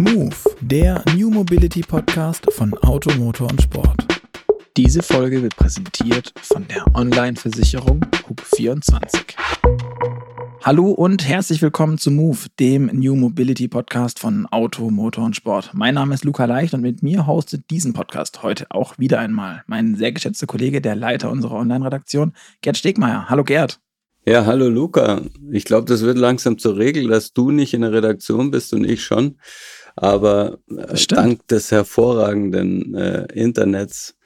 Move, der New Mobility Podcast von Auto, Motor und Sport. Diese Folge wird präsentiert von der Online-Versicherung Hub24. Hallo und herzlich willkommen zu Move, dem New Mobility Podcast von Auto, Motor und Sport. Mein Name ist Luca Leicht und mit mir hostet diesen Podcast heute auch wieder einmal mein sehr geschätzter Kollege, der Leiter unserer Online-Redaktion, Gerd Stegmeier. Hallo Gerd. Ja, hallo Luca. Ich glaube, das wird langsam zur Regel, dass du nicht in der Redaktion bist und ich schon. Aber äh, dank des hervorragenden äh, Internets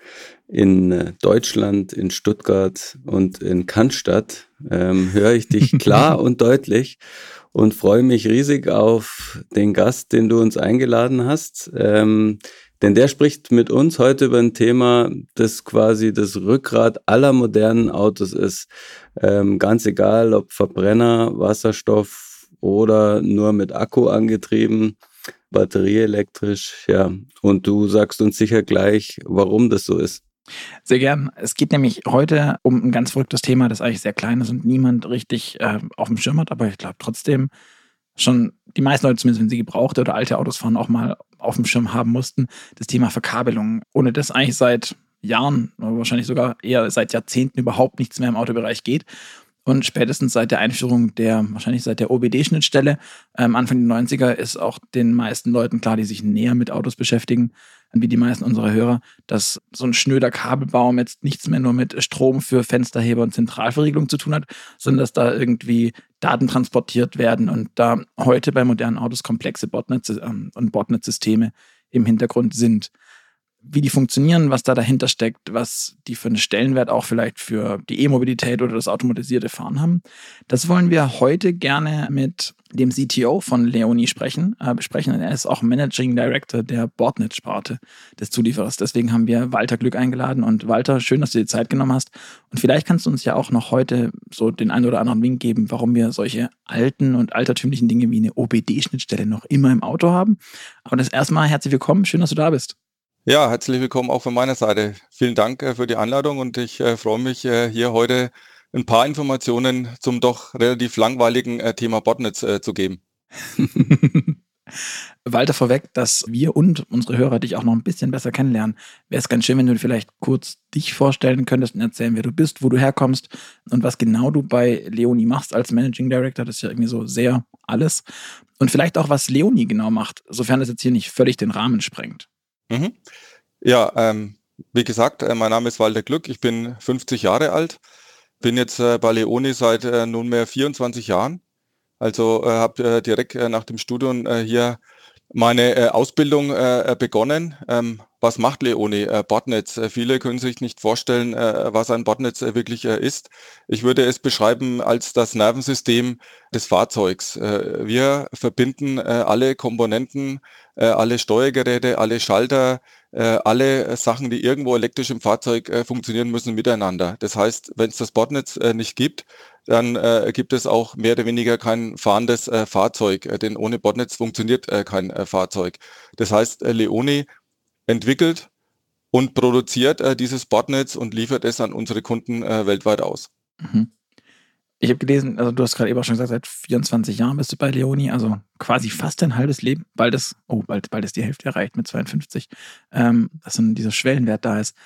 in äh, Deutschland, in Stuttgart und in Cannstatt ähm, höre ich dich klar und deutlich und freue mich riesig auf den Gast, den du uns eingeladen hast. Ähm, denn der spricht mit uns heute über ein Thema, das quasi das Rückgrat aller modernen Autos ist. Ähm, ganz egal, ob Verbrenner, Wasserstoff oder nur mit Akku angetrieben, batterieelektrisch, ja. Und du sagst uns sicher gleich, warum das so ist. Sehr gern. Es geht nämlich heute um ein ganz verrücktes Thema, das eigentlich sehr klein ist und niemand richtig äh, auf dem Schirm hat, aber ich glaube trotzdem schon die meisten Leute, zumindest wenn sie gebrauchte oder alte Autos fahren, auch mal auf dem Schirm haben mussten, das Thema Verkabelung. Ohne das eigentlich seit Jahren, wahrscheinlich sogar eher seit Jahrzehnten überhaupt nichts mehr im Autobereich geht. Und spätestens seit der Einführung der, wahrscheinlich seit der OBD-Schnittstelle, ähm, Anfang der 90er, ist auch den meisten Leuten klar, die sich näher mit Autos beschäftigen, wie die meisten unserer Hörer, dass so ein schnöder Kabelbaum jetzt nichts mehr nur mit Strom für Fensterheber und Zentralverriegelung zu tun hat, sondern dass da irgendwie Daten transportiert werden und da heute bei modernen Autos komplexe Botnets ähm, und Botnet-Systeme im Hintergrund sind wie die funktionieren, was da dahinter steckt, was die für einen Stellenwert auch vielleicht für die E-Mobilität oder das automatisierte Fahren haben. Das wollen wir heute gerne mit dem CTO von Leonie sprechen, äh, besprechen. Er ist auch Managing Director der Bordnet-Sparte des Zulieferers. Deswegen haben wir Walter Glück eingeladen. Und Walter, schön, dass du dir Zeit genommen hast. Und vielleicht kannst du uns ja auch noch heute so den einen oder anderen Wink geben, warum wir solche alten und altertümlichen Dinge wie eine OBD-Schnittstelle noch immer im Auto haben. Aber das erstmal herzlich willkommen. Schön, dass du da bist. Ja, herzlich willkommen auch von meiner Seite. Vielen Dank äh, für die Einladung und ich äh, freue mich, äh, hier heute ein paar Informationen zum doch relativ langweiligen Thema Botnets zu geben. Walter vorweg, dass wir und unsere Hörer dich auch noch ein bisschen besser kennenlernen. Wäre es ganz schön, wenn du vielleicht kurz dich vorstellen könntest und erzählen, wer du bist, wo du herkommst und was genau du bei Leonie machst als Managing Director. Das ist ja irgendwie so sehr alles. Und vielleicht auch, was Leonie genau macht, sofern es jetzt hier nicht völlig den Rahmen sprengt. Mhm. Ja, ähm, wie gesagt, äh, mein Name ist Walter Glück, ich bin 50 Jahre alt, bin jetzt äh, bei Leone seit äh, nunmehr 24 Jahren. Also äh, habe äh, direkt äh, nach dem Studium hier meine äh, Ausbildung äh, begonnen. Ähm, was macht Leone? Äh, Botnetz. Äh, viele können sich nicht vorstellen, äh, was ein Botnetz äh, wirklich äh, ist. Ich würde es beschreiben als das Nervensystem des Fahrzeugs. Äh, wir verbinden äh, alle Komponenten, äh, alle Steuergeräte, alle Schalter, äh, alle Sachen, die irgendwo elektrisch im Fahrzeug äh, funktionieren müssen, miteinander. Das heißt, wenn es das Botnetz äh, nicht gibt, dann äh, gibt es auch mehr oder weniger kein fahrendes äh, Fahrzeug, äh, denn ohne Botnetz funktioniert äh, kein äh, Fahrzeug. Das heißt, äh, Leone entwickelt und produziert dieses Botnetz und liefert es an unsere Kunden weltweit aus. Mhm. Ich habe gelesen, also du hast gerade eben auch schon gesagt, seit 24 Jahren bist du bei Leoni, also quasi fast ein halbes Leben, bald ist, oh, bald, bald ist die Hälfte erreicht mit 52, ähm, dass dann dieser Schwellenwert da ist.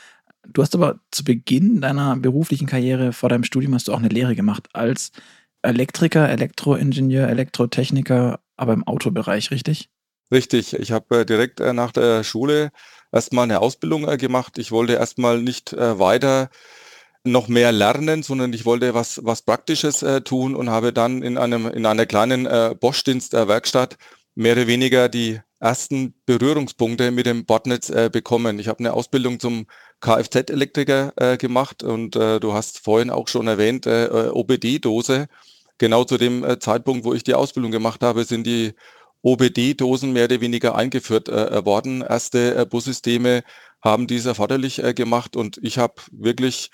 Du hast aber zu Beginn deiner beruflichen Karriere vor deinem Studium hast du auch eine Lehre gemacht als Elektriker, Elektroingenieur, Elektrotechniker, aber im Autobereich, richtig? Richtig. Ich habe äh, direkt äh, nach der Schule erstmal eine Ausbildung äh, gemacht. Ich wollte erstmal nicht weiter noch mehr lernen, sondern ich wollte was, was Praktisches tun und habe dann in, einem, in einer kleinen Bosch-Dienst-Werkstatt mehr oder weniger die ersten Berührungspunkte mit dem Bordnetz äh, bekommen. Ich habe eine Ausbildung zum Kfz-Elektriker äh, gemacht und äh, du hast vorhin auch schon erwähnt, äh, äh OBD-Dose. Genau zu dem äh, Zeitpunkt, wo ich die Ausbildung gemacht habe, sind die OBD-Dosen mehr oder weniger eingeführt worden. Erste Bussysteme haben dies erforderlich gemacht und ich habe wirklich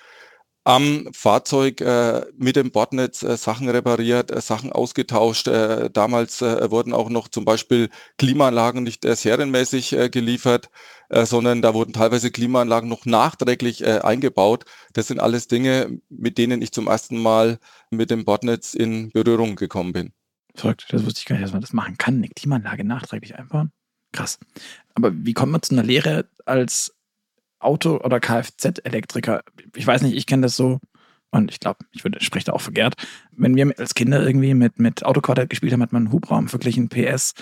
am Fahrzeug äh, mit dem Bordnetz äh, Sachen repariert, äh, Sachen ausgetauscht. Äh, damals äh, wurden auch noch zum Beispiel Klimaanlagen nicht äh, serienmäßig geliefert, sondern da wurden teilweise Klimaanlagen noch nachträglich eingebaut. Das sind alles Dinge, mit denen ich zum ersten Mal mit dem Bordnetz in Berührung gekommen bin. Verrückt, das wusste ich gar nicht, dass man das machen kann, eine Klimaanlage nachträglich einbauen. Krass. Aber wie kommt man zu einer Lehre als Auto- oder Kfz-Elektriker? Ich weiß nicht, ich kenne das so, und ich glaube, ich würde, spreche da auch verkehrt. Wenn wir als Kinder irgendwie mit, mit Autoquartett gespielt haben, hat man Hubraum verglichen, PS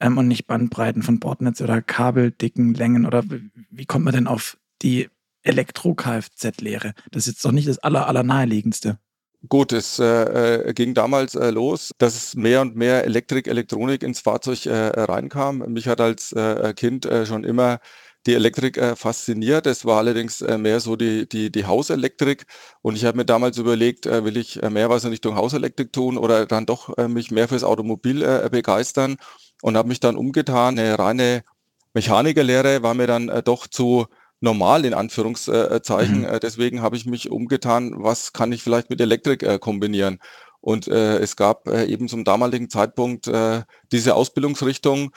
ähm, und nicht Bandbreiten von Bordnetz oder Kabeldicken, Längen oder wie kommt man denn auf die Elektro-Kfz-Lehre? Das ist jetzt doch nicht das aller, aller naheliegendste. Gut, es äh, äh, ging damals äh, los, dass mehr und mehr Elektrik, Elektronik ins Fahrzeug äh, reinkam. Mich hat als äh, Kind äh, schon immer die Elektrik äh, fasziniert. Es war allerdings äh, mehr so die, die, die Hauselektrik. Und ich habe mir damals überlegt, äh, will ich äh, mehr was in Richtung Hauselektrik tun oder dann doch äh, mich mehr fürs Automobil äh, begeistern und habe mich dann umgetan. Eine reine Mechanikerlehre war mir dann doch zu normal in Anführungszeichen. Mhm. Deswegen habe ich mich umgetan, was kann ich vielleicht mit Elektrik kombinieren. Und äh, es gab äh, eben zum damaligen Zeitpunkt äh, diese Ausbildungsrichtung,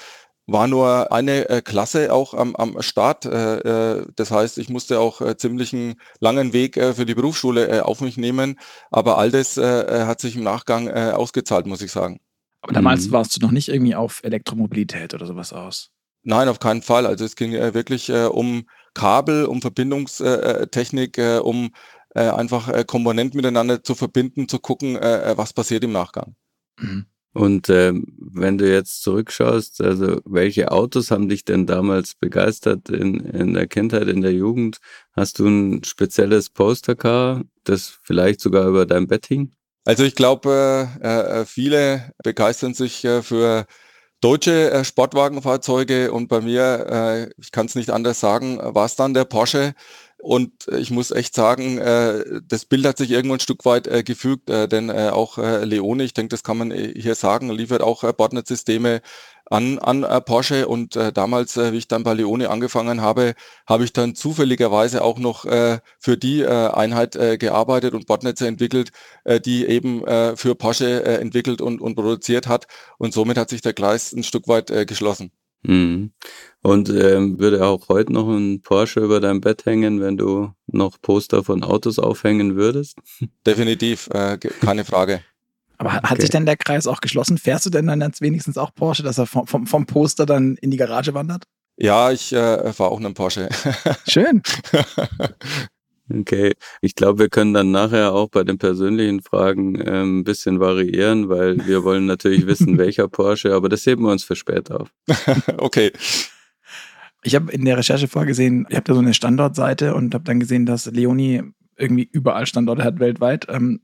war nur eine äh, Klasse auch am, am Start. Äh, äh, das heißt, ich musste auch äh, ziemlich einen langen Weg äh, für die Berufsschule äh, auf mich nehmen. Aber all das äh, äh hat sich im Nachgang äh, ausgezahlt, muss ich sagen. Aber damals mhm. warst du noch nicht irgendwie auf Elektromobilität oder sowas aus? Nein, auf keinen Fall. Also es ging äh, wirklich äh, um Kabel, um Verbindungstechnik, äh, um äh, einfach äh, Komponenten miteinander zu verbinden, zu gucken, äh, was passiert im Nachgang. Mhm. Und ähm, wenn du jetzt zurückschaust, also welche Autos haben dich denn damals begeistert in, in der Kindheit, in der Jugend? Hast du ein spezielles Postercar, das vielleicht sogar über dein Bett hing? Also ich glaube, äh, viele begeistern sich äh, für deutsche äh, Sportwagenfahrzeuge und bei mir, äh, ich kann es nicht anders sagen, war es dann der Porsche. Und ich muss echt sagen, äh, das Bild hat sich irgendwo ein Stück weit äh, gefügt, äh, denn äh, auch äh, Leone, ich denke, das kann man äh, hier sagen, liefert auch äh, Bordnetzsysteme an, an äh, Porsche und äh, damals, äh, wie ich dann bei Leone angefangen habe, habe ich dann zufälligerweise auch noch äh, für die äh, Einheit äh, gearbeitet und Bordnetze entwickelt, äh, die eben äh, für Porsche äh, entwickelt und, und produziert hat und somit hat sich der Kreis ein Stück weit äh, geschlossen. Mhm. Und ähm, würde auch heute noch ein Porsche über deinem Bett hängen, wenn du noch Poster von Autos aufhängen würdest? Definitiv, äh, keine Frage. Aber hat okay. sich denn der Kreis auch geschlossen? Fährst du denn dann jetzt wenigstens auch Porsche, dass er vom, vom, vom Poster dann in die Garage wandert? Ja, ich äh, fahre auch einen Porsche. Schön. Okay, ich glaube, wir können dann nachher auch bei den persönlichen Fragen ähm, ein bisschen variieren, weil wir wollen natürlich wissen, welcher Porsche, aber das heben wir uns für später auf. okay. Ich habe in der Recherche vorgesehen, ich habe da so eine Standortseite und habe dann gesehen, dass Leonie irgendwie überall Standorte hat weltweit. Ähm,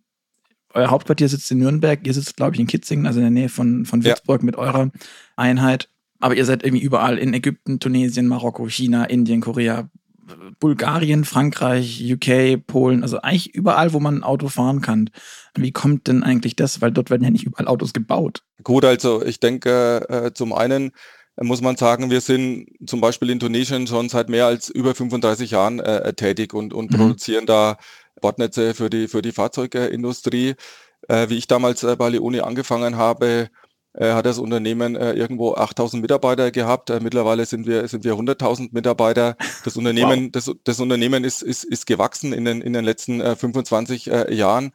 euer Hauptquartier sitzt in Nürnberg, ihr sitzt, glaube ich, in Kitzingen, also in der Nähe von, von Würzburg ja. mit eurer Einheit. Aber ihr seid irgendwie überall in Ägypten, Tunesien, Marokko, China, Indien, Korea, Bulgarien, Frankreich, UK, Polen, also eigentlich überall, wo man ein Auto fahren kann. Wie kommt denn eigentlich das? Weil dort werden ja nicht überall Autos gebaut. Gut, also ich denke, äh, zum einen muss man sagen, wir sind zum Beispiel in Tunesien schon seit mehr als über 35 Jahren äh, tätig und, und mhm. produzieren da Bordnetze für die, für die Fahrzeugindustrie. Äh, wie ich damals äh, bei Leone angefangen habe, äh, hat das Unternehmen äh, irgendwo 8000 Mitarbeiter gehabt. Äh, mittlerweile sind wir, sind wir 100.000 Mitarbeiter. Das Unternehmen, wow. das, das Unternehmen ist, ist, ist gewachsen in den, in den letzten äh, 25 äh, Jahren.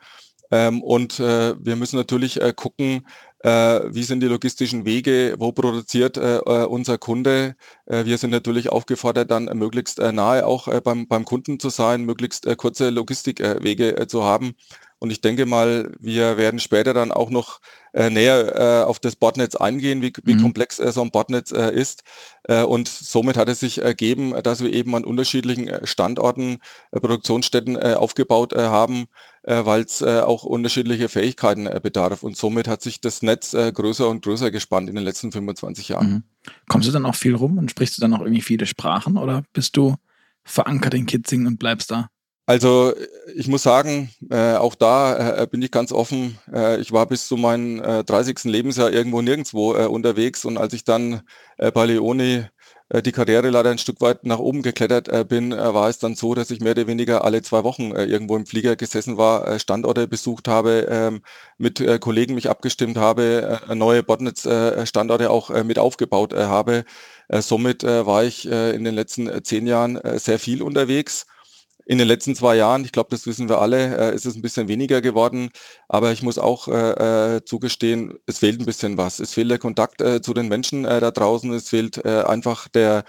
Ähm, und äh, wir müssen natürlich äh, gucken, äh, wie sind die logistischen Wege, wo produziert äh, äh unser Kunde. Äh, wir sind natürlich aufgefordert, dann möglichst äh, nahe auch äh, beim, beim Kunden zu sein, möglichst äh, kurze Logistikwege äh, zu haben. Und ich denke mal, wir werden später dann auch noch äh, näher äh, auf das Botnetz eingehen, wie, wie mhm. komplex äh, so ein Botnetz äh, ist. Äh, und somit hat es sich ergeben, dass wir eben an unterschiedlichen äh, Standorten äh, Produktionsstätten äh, aufgebaut äh, haben, äh, weil es äh, auch unterschiedliche Fähigkeiten äh, bedarf. Und somit hat sich das Netz äh, größer und größer gespannt in den letzten 25 Jahren. Mhm. Kommst du dann auch viel rum und sprichst du dann auch irgendwie viele Sprachen oder bist du verankert in Kitzingen und bleibst da? Also ich muss sagen, äh, auch da äh, bin ich ganz offen. Äh, ich war bis zu meinem äh, 30. Lebensjahr irgendwo nirgendwo äh, unterwegs und als ich dann äh, bei Leone äh, die Karriere leider ein Stück weit nach oben geklettert äh, bin, äh, war es dann so, dass ich mehr oder weniger alle zwei Wochen äh, irgendwo im Flieger gesessen war, äh, Standorte besucht habe, ähm, mit äh, Kollegen mich abgestimmt habe, äh, neue Botnetz-Standorte äh, auch äh, mit aufgebaut äh, habe. Äh, somit äh, war ich äh, in den letzten äh, zehn Jahren äh, sehr viel unterwegs In den letzten zwei Jahren, ich glaube, das wissen wir alle, äh, ist es ein bisschen weniger geworden. Aber ich muss auch äh, äh, zugestehen, es fehlt ein bisschen was. Es fehlt der Kontakt äh, zu den Menschen äh, da draußen. Es fehlt äh, einfach der,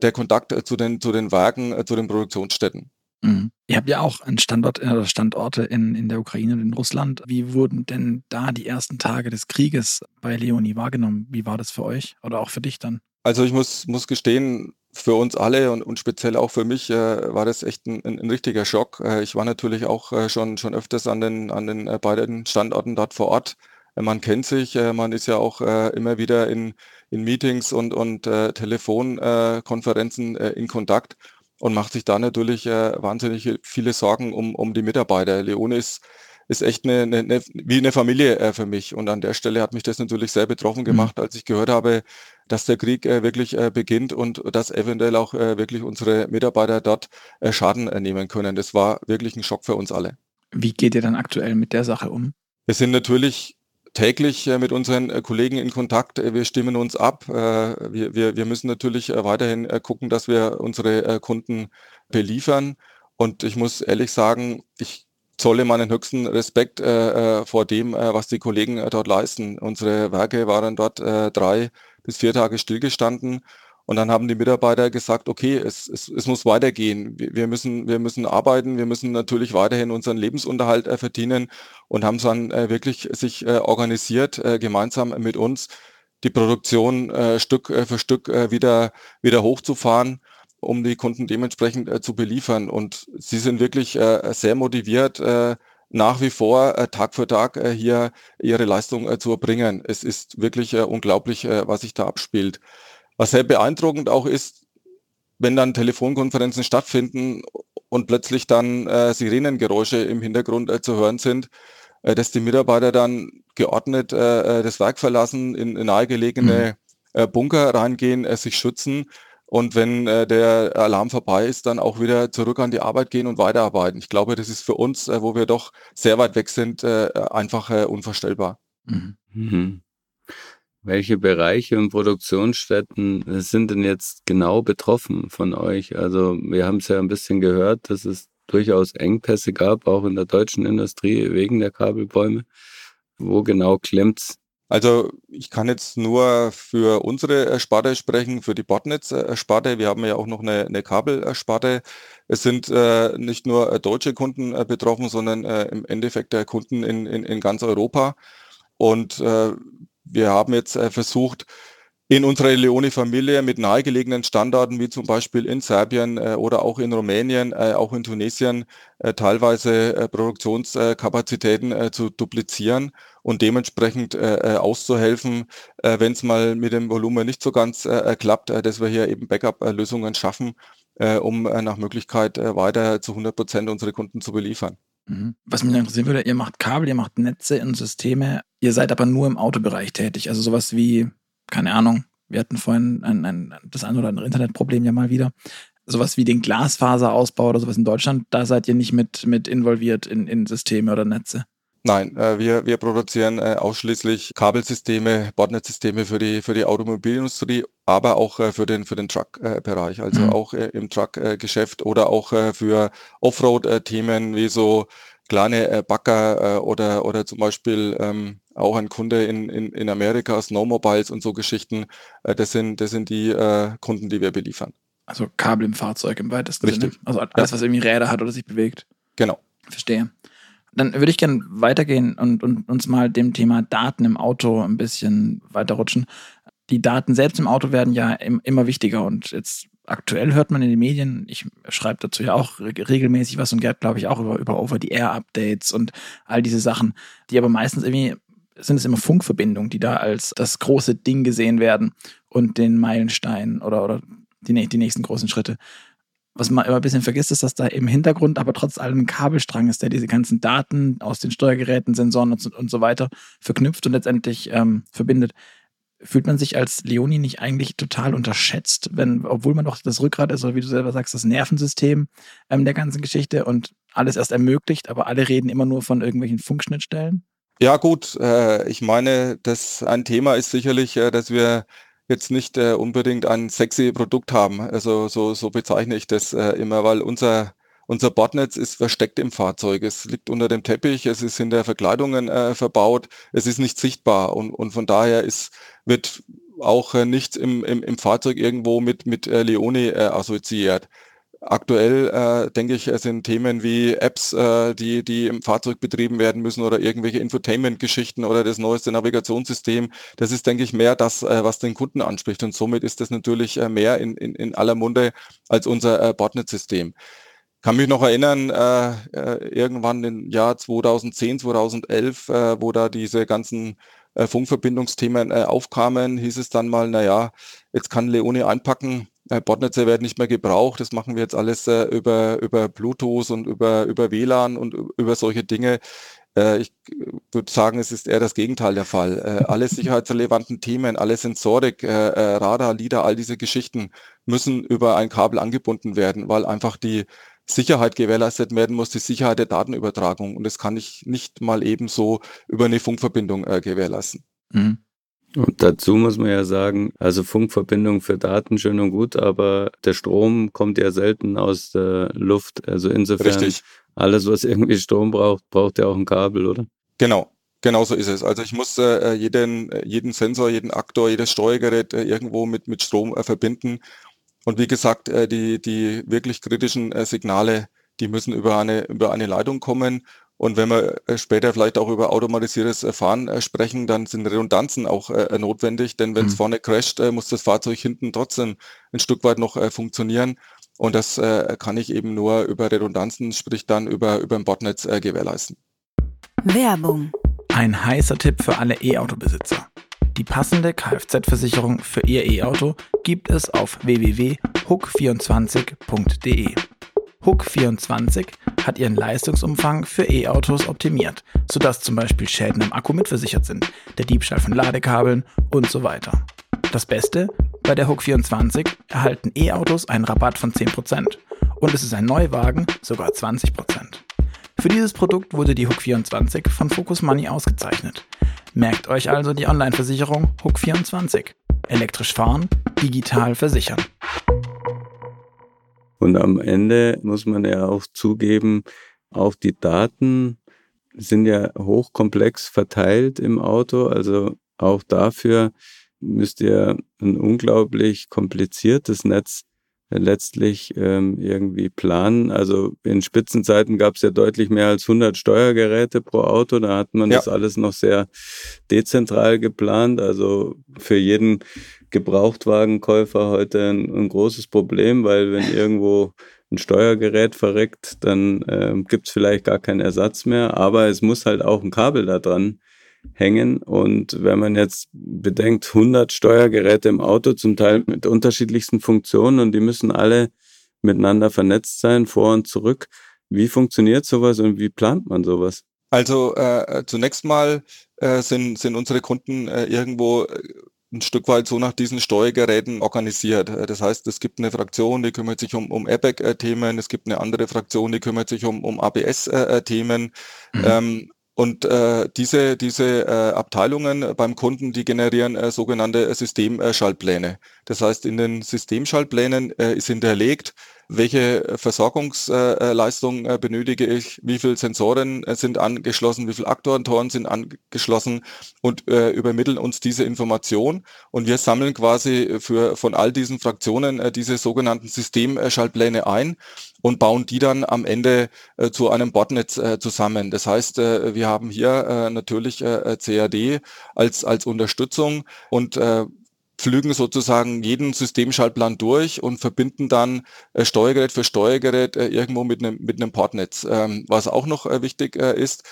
der Kontakt zu, den, zu den Werken, zu den Produktionsstätten. Mhm. Ihr habt ja auch einen Standort, äh, Standorte in, in der Ukraine und in Russland. Wie wurden denn da die ersten Tage des Krieges bei Leonie wahrgenommen? Wie war das für euch oder auch für dich dann? Also ich muss, muss gestehen, für uns alle und, und speziell auch für mich äh, war das echt ein, ein, ein richtiger Schock. Äh, ich war natürlich auch äh, schon, schon öfters an den, an den äh, beiden Standorten dort vor Ort. Äh, man kennt sich, äh, man ist ja auch immer wieder in, in Meetings und, und Telefonkonferenzen in Kontakt und macht sich da natürlich wahnsinnig viele Sorgen um, um die Mitarbeiter. Leone ist ist echt eine, eine, eine wie eine Familie äh, für mich. Und an der Stelle hat mich das natürlich sehr betroffen mhm. gemacht, als ich gehört habe, dass der Krieg äh, wirklich äh, beginnt und dass eventuell auch äh, wirklich unsere Mitarbeiter dort äh, Schaden äh, nehmen können. Das war wirklich ein Schock für uns alle. Wie geht ihr dann aktuell mit der Sache um? Wir sind natürlich täglich mit unseren Kollegen in Kontakt. Wir stimmen uns ab. Wir, wir, wir müssen natürlich weiterhin gucken, dass wir unsere Kunden beliefern. Und ich muss ehrlich sagen, ich zolle meinen höchsten Respekt äh, äh, vor dem, äh, was die Kollegen äh, dort leisten. Unsere Werke waren dort äh, drei bis vier Tage stillgestanden und dann haben die Mitarbeiter gesagt, okay, es, es, es muss weitergehen. Wir müssen, wir müssen arbeiten, wir müssen natürlich weiterhin unseren Lebensunterhalt äh, verdienen und haben dann äh, wirklich sich äh, organisiert, äh, gemeinsam mit uns die Produktion äh, Stück äh, für Stück wieder, wieder hochzufahren um die Kunden dementsprechend zu beliefern. Und sie sind wirklich sehr motiviert, nach wie vor äh, Tag für Tag äh, hier ihre Leistung äh, zu erbringen. Es ist wirklich unglaublich, was sich da abspielt. Was sehr beeindruckend auch ist, wenn dann Telefonkonferenzen stattfinden und plötzlich dann Sirenengeräusche im Hintergrund zu hören sind, dass die Mitarbeiter dann geordnet das Werk verlassen, in, in nahegelegene mhm. Bunker reingehen, sich schützen und wenn äh, der Alarm vorbei ist, dann auch wieder zurück an die Arbeit gehen und weiterarbeiten. Ich glaube, das ist für uns, äh, wo wir doch sehr weit weg sind, äh, einfach äh, unvorstellbar. Mhm. Mhm. Welche Bereiche und Produktionsstätten sind denn jetzt genau betroffen von euch? Also wir haben es ja ein bisschen gehört, dass es durchaus Engpässe gab, auch in der deutschen Industrie wegen der Kabelbäume. Wo genau klemmt's also ich kann jetzt nur für unsere Sparte sprechen, für die Botnetz-Sparte. Wir haben ja auch noch eine, eine Kabelsparte. Es sind äh, nicht nur äh, deutsche Kunden äh, betroffen, sondern äh, im Endeffekt der Kunden in, in, in ganz Europa. Und äh, wir haben jetzt äh, versucht, in unserer Leone-Familie mit nahegelegenen Standorten wie zum Beispiel in Serbien äh, oder auch in Rumänien, äh, auch in Tunesien äh, teilweise Produktionskapazitäten zu duplizieren und dementsprechend äh, auszuhelfen, wenn es mal mit dem Volumen nicht so ganz klappt, dass wir hier eben Backup-Lösungen schaffen, um nach Möglichkeit weiter zu 100 Prozent unsere Kunden zu beliefern. Mhm. Was mich interessieren würde, ihr macht Kabel, ihr macht Netze und Systeme, ihr seid aber nur im Autobereich tätig, also sowas wie keine Ahnung, wir hatten vorhin ein, ein, das ein oder andere Internetproblem ja mal wieder. Sowas wie den Glasfaserausbau oder sowas in Deutschland, da seid ihr nicht mit, mit involviert in, in Systeme oder Netze. Nein, äh, wir, wir produzieren äh, ausschließlich Kabelsysteme, Bordnetzsysteme für die, für die Automobilindustrie, aber auch äh, für den, für den Truck-Bereich, also mhm. auch äh, im Truck-Geschäft oder auch äh, für Offroad-Themen wie so kleine äh, Bagger äh, oder, oder zum Beispiel ähm, auch ein Kunde in, in, in Amerika, Snowmobiles und so Geschichten. Äh, das, sind, das sind die äh, Kunden, die wir beliefern. Also Kabel im Fahrzeug im weitesten Richtig. Sinne. Also alles, was irgendwie Räder hat oder sich bewegt. Genau. Verstehe. Dann würde ich gerne weitergehen und, und uns mal dem Thema Daten im Auto ein bisschen weiterrutschen. Die Daten selbst im Auto werden ja im, immer wichtiger und jetzt aktuell hört man in den Medien, ich schreibe dazu ja auch regelmäßig was und Gerd glaube ich auch über, über Over-the-Air-Updates und all diese Sachen, die aber meistens irgendwie sind es immer Funkverbindungen, die da als das große Ding gesehen werden und den Meilenstein oder, oder die, die nächsten großen Schritte. Was man immer ein bisschen vergisst, ist, dass da im Hintergrund aber trotz allem ein Kabelstrang ist, der diese ganzen Daten aus den Steuergeräten, Sensoren und, und so weiter verknüpft und letztendlich ähm, verbindet. Fühlt man sich als Leonie nicht eigentlich total unterschätzt, wenn, obwohl man doch das Rückgrat ist oder wie du selber sagst, das Nervensystem ähm, der ganzen Geschichte und alles erst ermöglicht, aber alle reden immer nur von irgendwelchen Funkschnittstellen? Ja gut, äh, ich meine, das ein Thema ist sicherlich, äh, dass wir jetzt nicht äh, unbedingt ein sexy Produkt haben. Also so, so bezeichne ich das äh, immer, weil unser unser Bordnetz ist versteckt im Fahrzeug. Es liegt unter dem Teppich, es ist in der Verkleidungen äh, verbaut, es ist nicht sichtbar und, und von daher ist, wird auch äh, nichts im, im, im Fahrzeug irgendwo mit, mit äh, Leone äh, assoziiert. Aktuell, äh, denke ich, sind Themen wie Apps, äh, die, die im Fahrzeug betrieben werden müssen oder irgendwelche Infotainment-Geschichten oder das neueste Navigationssystem. Das ist, denke ich, mehr das, äh, was den Kunden anspricht. Und somit ist das natürlich äh, mehr in, in, in aller Munde als unser äh, Botnet-System. Kann mich noch erinnern, äh, äh, irgendwann im Jahr 2010, 2011, äh, wo da diese ganzen äh, Funkverbindungsthemen äh, aufkamen, hieß es dann mal, naja, jetzt kann Leone einpacken, Botnetze werden nicht mehr gebraucht, das machen wir jetzt alles äh, über, über Bluetooth und über, über WLAN und über solche Dinge. Äh, ich würde sagen, es ist eher das Gegenteil der Fall. Äh, alle sicherheitsrelevanten Themen, alle Sensorik, äh, äh, Radar, LIDAR, all diese Geschichten müssen über ein Kabel angebunden werden, weil einfach die Sicherheit gewährleistet werden muss, die Sicherheit der Datenübertragung. Und das kann ich nicht mal eben so über eine Funkverbindung äh, gewährleisten. Mhm. Und dazu muss man ja sagen, also Funkverbindung für Daten schön und gut, aber der Strom kommt ja selten aus der Luft. Also insofern Richtig. alles, was irgendwie Strom braucht, braucht ja auch ein Kabel, oder? Genau. Genau so ist es. Also ich muss äh, jeden, jeden Sensor, jeden Aktor, jedes Steuergerät äh, irgendwo mit, mit Strom äh, verbinden. Und wie gesagt, äh, die, die wirklich kritischen äh, Signale, die müssen über eine, über eine Leitung kommen. Und wenn wir äh, später vielleicht auch über automatisiertes Fahren sprechen, dann sind Redundanzen auch notwendig, denn wenn es mhm. vorne crasht, muss das Fahrzeug hinten trotzdem ein Stück weit noch funktionieren. Und das kann ich eben nur über Redundanzen, sprich dann über, über ein Botnetz gewährleisten. Werbung. Ein heißer Tipp für alle E-Auto-Besitzer. Die passende Kfz-Versicherung für Ihr E-Auto gibt es auf www.hook24.de. Hook24 hat ihren Leistungsumfang für E-Autos optimiert, sodass zum Beispiel Schäden am Akku mitversichert sind, der Diebstahl von Ladekabeln und so weiter. Das Beste, bei der Hook24 erhalten E-Autos einen Rabatt von 10% und es ist ein Neuwagen sogar 20%. Für dieses Produkt wurde die Hook24 von Focus Money ausgezeichnet. Merkt euch also die Online-Versicherung Hook24. Elektrisch fahren, digital versichern. Und am Ende muss man ja auch zugeben, auch die Daten sind ja hochkomplex verteilt im Auto. Also auch dafür müsst ihr ein unglaublich kompliziertes Netz letztlich ähm, irgendwie planen. Also in Spitzenzeiten gab es ja deutlich mehr als 100 Steuergeräte pro Auto. Da hat man ja. das alles noch sehr dezentral geplant. Also für jeden Gebrauchtwagenkäufer heute ein, ein großes Problem, weil wenn irgendwo ein Steuergerät verreckt, dann äh, gibt es vielleicht gar keinen Ersatz mehr. Aber es muss halt auch ein Kabel da dran hängen. Und wenn man jetzt bedenkt, 100 Steuergeräte im Auto, zum Teil mit unterschiedlichsten Funktionen und die müssen alle miteinander vernetzt sein, vor und zurück. Wie funktioniert sowas und wie plant man sowas? Also äh, zunächst mal äh, sind, sind unsere Kunden äh, irgendwo äh, ein Stück weit so nach diesen Steuergeräten organisiert. Äh, das heißt, es gibt eine Fraktion, die kümmert sich um, um Airbag-Themen, es gibt eine andere Fraktion, die kümmert sich um, um ABS-Themen. Mhm. Ähm, und äh, diese, diese äh, Abteilungen beim Kunden, die generieren äh, sogenannte Systemschaltpläne. Das heißt, in den Systemschaltplänen äh, ist hinterlegt, welche Versorgungsleistung äh, benötige ich, wie viele Sensoren äh, sind angeschlossen, wie viele Aktorentoren sind angeschlossen und äh, übermitteln uns diese Information. Und wir sammeln quasi für, von all diesen Fraktionen äh, diese sogenannten Systemschaltpläne ein und bauen die dann am Ende äh, zu einem Botnetz äh, zusammen. Das heißt, äh, wir haben hier äh, natürlich äh, CAD als, als Unterstützung und äh, pflügen sozusagen jeden Systemschaltplan durch und verbinden dann äh, Steuergerät für Steuergerät äh, irgendwo mit einem mit einem Portnetz. Ähm, was auch noch äh, wichtig äh, ist,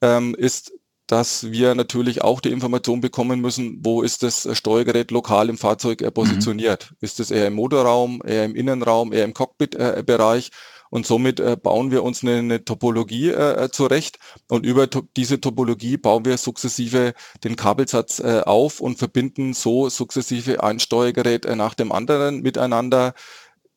ähm, ist, dass wir natürlich auch die Information bekommen müssen, wo ist das Steuergerät lokal im Fahrzeug äh, positioniert. Mhm. Ist es eher im Motorraum, eher im Innenraum, eher im Cockpit-Bereich? Und somit äh, bauen wir uns eine, eine Topologie äh, äh, zurecht und über to diese Topologie bauen wir sukzessive den Kabelsatz äh, auf und verbinden so sukzessive ein Steuergerät äh, nach dem anderen miteinander.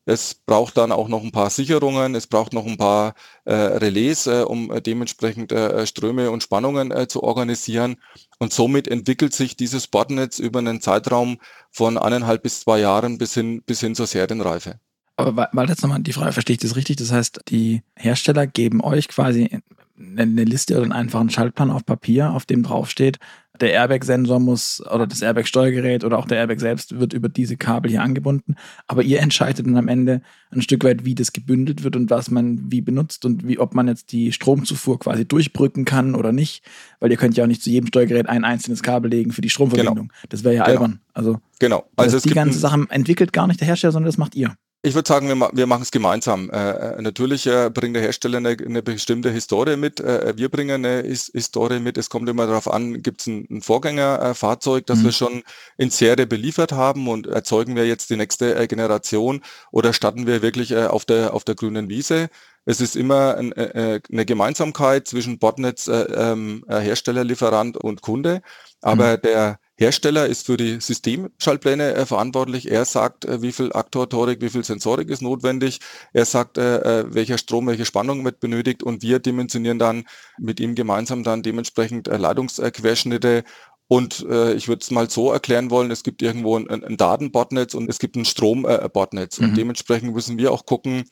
Es braucht dann auch noch ein paar Sicherungen, es braucht noch ein paar äh, Relais, um dementsprechend Ströme und Spannungen zu organisieren. Und somit entwickelt sich dieses Bordnetz über einen Zeitraum von eineinhalb bis zwei Jahren bis hin, bis hin zur Serienreife. Aber weil jetzt nochmal die Frage, verstehe ich das richtig? Das heißt, die Hersteller geben euch quasi eine Liste oder einen einfachen Schaltplan auf Papier, auf dem draufsteht, der Airbag-Sensor muss oder das Airbag-Steuergerät oder auch der Airbag selbst wird über diese Kabel hier angebunden. Aber ihr entscheidet dann am Ende ein Stück weit, wie das gebündelt wird und was man wie benutzt und wie, ob man jetzt die Stromzufuhr quasi durchbrücken kann oder nicht. Weil ihr könnt ja auch nicht zu jedem Steuergerät ein einzelnes Kabel legen für die Stromverbindung. Genau. Das wäre ja genau. albern. Also, genau. Also die ganze Sache entwickelt gar nicht der Hersteller, sondern das macht ihr. Ich würde sagen, wir, wir machen es gemeinsam. Äh, äh, natürlich äh, bringt der Hersteller eine, eine bestimmte Historie mit. Äh, wir bringen eine His Historie mit. Es kommt immer darauf an, gibt es ein, ein Vorgängerfahrzeug, das mhm. wir schon in Serie beliefert haben und erzeugen wir jetzt die nächste äh, Generation oder starten wir wirklich äh, auf, der, auf der grünen Wiese? Es ist immer ein, eine Gemeinsamkeit zwischen Botnetz, ähm, Hersteller, Lieferant und Kunde. Aber mhm. der Hersteller ist für die Systemschaltpläne äh, verantwortlich. Er sagt, äh, wie viel Aktuatorik, wie viel Sensorik ist notwendig. Er sagt, äh, äh, welcher Strom, welche Spannung wird benötigt und wir dimensionieren dann mit ihm gemeinsam dann dementsprechend äh, Leitungsquerschnitte und äh, ich würde es mal so erklären wollen, es gibt irgendwo ein, ein Datenbotnetz und es gibt ein Strombotnetz. Äh, mhm. Und dementsprechend müssen wir auch gucken,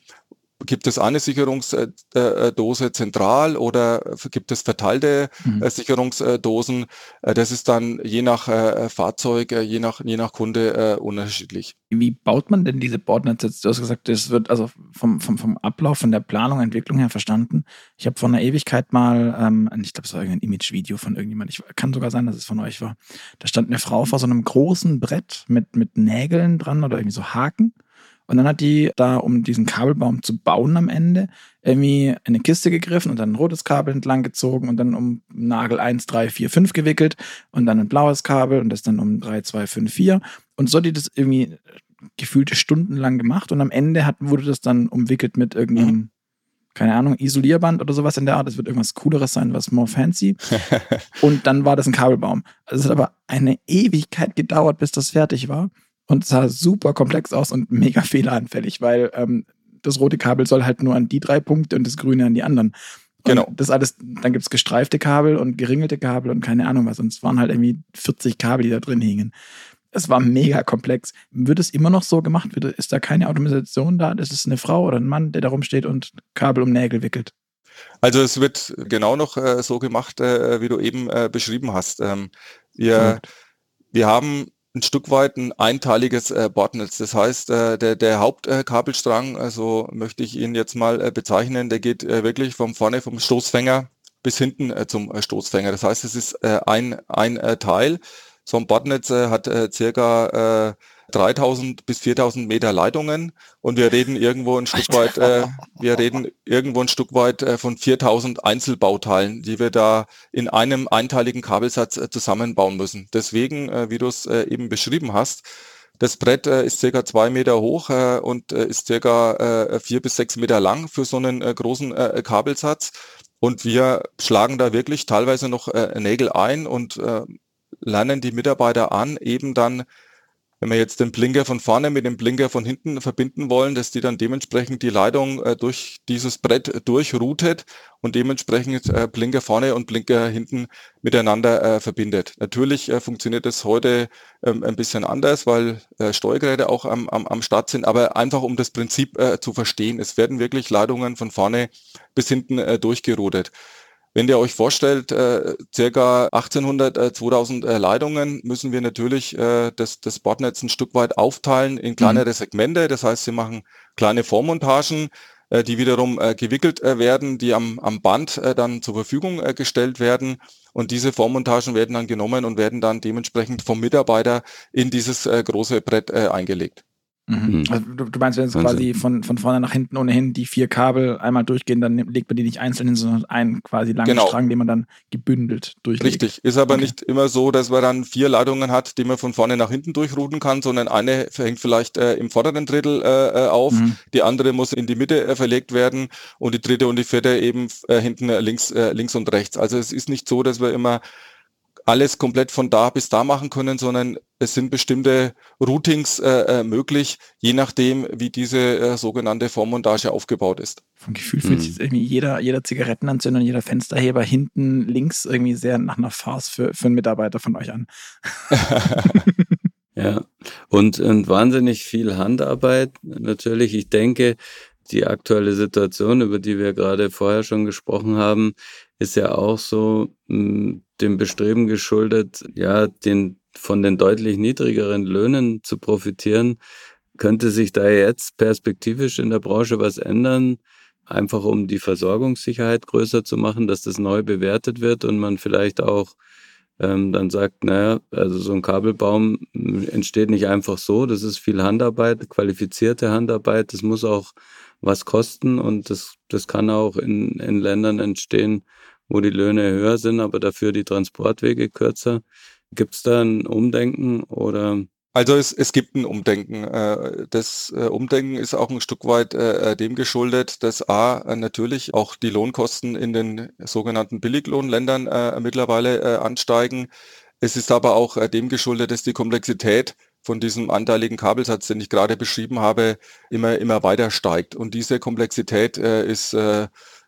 Gibt es eine Sicherungsdose zentral oder gibt es verteilte mhm. Äh, Sicherungsdosen? Äh, das ist dann je nach äh, Fahrzeug, je nach, je nach Kunde unterschiedlich. Wie baut man denn diese Bordnetze? Du hast gesagt, das wird also vom, vom, vom Ablauf, von der Planung, Entwicklung her verstanden. Ich habe vor einer Ewigkeit mal, ähm, ich glaube, es war irgendein Image-Video von irgendjemand, ich kann sogar sein, dass es von euch war. Da stand eine Frau vor so einem großen Brett mit, mit Nägeln dran oder irgendwie so Haken und dann hat die da, um diesen Kabelbaum zu bauen am Ende, irgendwie eine Kiste gegriffen und dann ein rotes Kabel entlang gezogen und dann um Nagel 1, 3, 4, 5 gewickelt und dann ein blaues Kabel und das dann um 3, 2, 5, 4. Und so hat die das irgendwie gefühlte Stunden lang gemacht und am Ende hat, wurde das dann umwickelt mit irgendeinem, keine Ahnung, Isolierband oder sowas in der Art. Das wird irgendwas Cooleres sein, was more fancy. und dann war das ein Kabelbaum. Also es hat aber eine Ewigkeit gedauert, bis das fertig war und sah super komplex aus und mega fehleranfällig, weil ähm, das rote Kabel soll halt nur an die drei Punkte und das grüne an die anderen. Und genau. Das alles, dann gibt es gestreifte Kabel und geringelte Kabel und keine Ahnung was. Und es waren halt irgendwie 40 Kabel, die da drin hingen. Es war mega komplex. Wird es immer noch so gemacht? Ist da keine Automatisation da? Ist es eine Frau oder ein Mann, der da rumsteht und Kabel um Nägel wickelt? Also es wird genau noch äh, so gemacht, äh, wie du eben äh, beschrieben hast. Ähm, wir, wir haben ein Stück weit ein einteiliges äh, Bordnetz. Das heißt, äh, der, der Hauptkabelstrang, also möchte ich ihn jetzt mal äh, bezeichnen, der geht äh, wirklich vom vorne vom Stoßfänger bis hinten äh, zum äh, Stoßfänger. Das heißt, es ist äh, ein, ein äh, Teil. So ein Bordnetz äh, hat äh, circa äh, 3000 bis 4000 Meter Leitungen und wir reden irgendwo ein Stück weit, äh, wir reden irgendwo ein Stück weit äh, von 4000 Einzelbauteilen, die wir da in einem einteiligen Kabelsatz äh, zusammenbauen müssen. Deswegen, äh, wie du es äh, eben beschrieben hast, das Brett äh, ist circa zwei Meter hoch und ist circa vier bis sechs Meter lang für so einen großen Kabelsatz. Und wir schlagen da wirklich teilweise noch Nägel ein und lernen die Mitarbeiter an, eben dann wenn wir jetzt den Blinker von vorne mit dem Blinker von hinten verbinden wollen, dass die dann dementsprechend die Leitung äh, durch dieses Brett durchroutet und dementsprechend äh, Blinker vorne und Blinker hinten miteinander äh, verbindet. Natürlich äh, funktioniert das heute ähm, ein bisschen anders, weil äh, Steuergeräte auch am, am, am Start sind, aber einfach um das Prinzip äh, zu verstehen. Es werden wirklich Leitungen von vorne bis hinten durchgeroutet. Wenn ihr euch vorstellt, äh, circa 1800, äh, 2000 äh, Leitungen, müssen wir natürlich äh, das, das Bordnetz ein Stück weit aufteilen in kleinere mhm. Segmente. Das heißt, wir machen kleine Vormontagen, äh, die wiederum äh, gewickelt äh, werden, die am, am Band äh, dann zur Verfügung äh, gestellt werden. Und diese Vormontagen werden dann genommen und werden dann dementsprechend vom Mitarbeiter in dieses äh, große Brett äh, eingelegt. Mhm. mhm. Also du, du, meinst, wenn es quasi von, von vorne nach hinten ohnehin die vier Kabel einmal durchgehen, dann legt man die nicht einzeln hin, sondern einen quasi langen genau. Strang, den man dann gebündelt durchlegt. Richtig. Ist aber okay. nicht immer so, dass man dann vier Leitungen hat, die man von vorne nach hinten durchrouten kann, sondern eine hängt vielleicht äh, im vorderen Drittel äh, äh, auf, mhm. die andere muss in die Mitte äh, verlegt werden und die dritte und die vierte eben äh, hinten links, äh, links und rechts. Also es ist nicht so, dass wir immer alles komplett von da bis da machen können, sondern es sind bestimmte Routings äh, äh, möglich, je nachdem, wie diese äh, sogenannte Vormontage aufgebaut ist. Vom Gefühl fühlt sich mhm. irgendwie jeder, jeder Zigarettenanzünder und jeder Fensterheber hinten links irgendwie sehr nach einer Farce für, für einen Mitarbeiter von euch an. ja, Und, und wahnsinnig viel Handarbeit natürlich. Ich denke, die aktuelle Situation, über die wir gerade vorher schon gesprochen haben, ist ja auch so mh, hm, dem Bestreben geschuldet, ja, den von den deutlich niedrigeren Löhnen zu profitieren. Könnte sich da jetzt perspektivisch in der Branche was ändern? Einfach um die Versorgungssicherheit größer zu machen, dass das neu bewertet wird und man vielleicht auch ähm, dann sagt, naja, also so ein Kabelbaum hm, entsteht nicht einfach so, das ist viel Handarbeit, qualifizierte Handarbeit, das muss auch was kosten und das, das kann auch in, in Ländern entstehen, wo die Löhne höher sind, aber dafür die Transportwege kürzer. Gibt es da ein Umdenken oder? Also es, es gibt ein Umdenken. Äh, das äh, Umdenken ist auch ein Stück weit äh, dem geschuldet, dass A natürlich auch die Lohnkosten in den sogenannten Billiglohnländern mittlerweile ansteigen. Es ist aber auch dem geschuldet, dass die Komplexität von diesem anteiligen Kabelsatz, den ich gerade beschrieben habe, immer, immer weiter steigt. Und diese Komplexität ist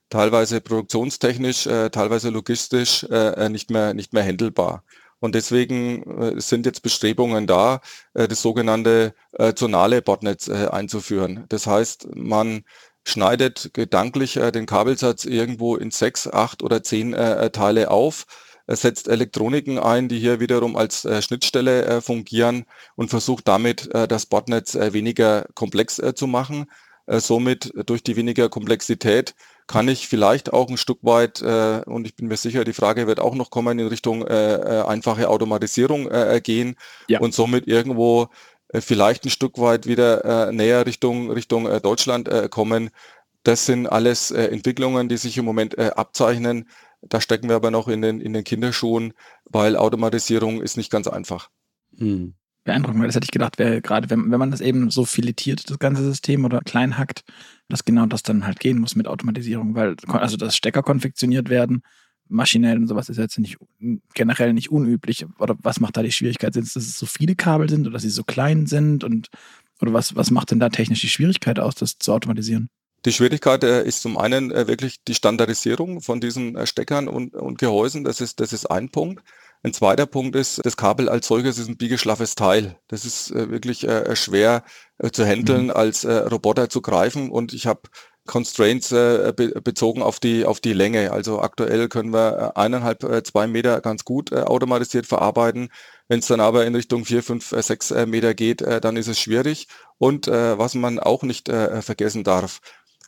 teilweise produktionstechnisch, teilweise logistisch nicht mehr, nicht mehr händelbar. Und deswegen äh, sind jetzt Bestrebungen da, äh, das sogenannte äh, zonale Botnetz äh, einzuführen. Das heißt, man schneidet gedanklich äh, den Kabelsatz irgendwo in sechs, acht oder zehn äh, Teile auf, setzt Elektroniken ein, die hier wiederum als Schnittstelle fungieren und versucht damit das Botnetz weniger komplex zu machen. somit durch die weniger Komplexität kann ich vielleicht auch ein Stück weit, äh, und ich bin mir sicher, die Frage wird auch noch kommen, in Richtung äh, äh einfache Automatisierung äh, gehen ja. und somit irgendwo äh, vielleicht ein Stück weit wieder äh, näher Richtung, Richtung äh, Deutschland äh, kommen. Das sind alles äh, Entwicklungen, die sich im Moment äh, abzeichnen. Da stecken wir aber noch in den, in den Kinderschuhen, weil Automatisierung ist nicht ganz einfach. Hm beeindruckend, weil das hätte ich gedacht, wäre gerade, wenn, wenn man das eben so filetiert, das ganze System oder klein hackt, dass genau das dann halt gehen muss mit Automatisierung, weil also das Stecker konfektioniert werden, maschinell und sowas ist jetzt nicht generell nicht unüblich. Oder was macht da die Schwierigkeit? Sind es, dass es so viele Kabel sind oder dass sie so klein sind und oder was, was macht denn da technisch die Schwierigkeit aus, das zu automatisieren? Die Schwierigkeit äh, ist zum einen äh, wirklich die Standardisierung von diesen äh, Steckern und, und Gehäusen. Das ist, das ist ein Punkt. Ein zweiter Punkt ist, das Kabel als solches ist ein biegeschlaffes Teil. Das ist wirklich schwer zu handeln, mhm. als Roboter zu greifen. Und ich habe Constraints äh, be bezogen auf die, auf die Länge. Also aktuell können wir eineinhalb, zwei Meter ganz gut äh, automatisiert verarbeiten. Wenn es dann aber in Richtung vier, fünf, sechs Meter geht, äh, dann ist es schwierig. Und was man auch nicht vergessen darf,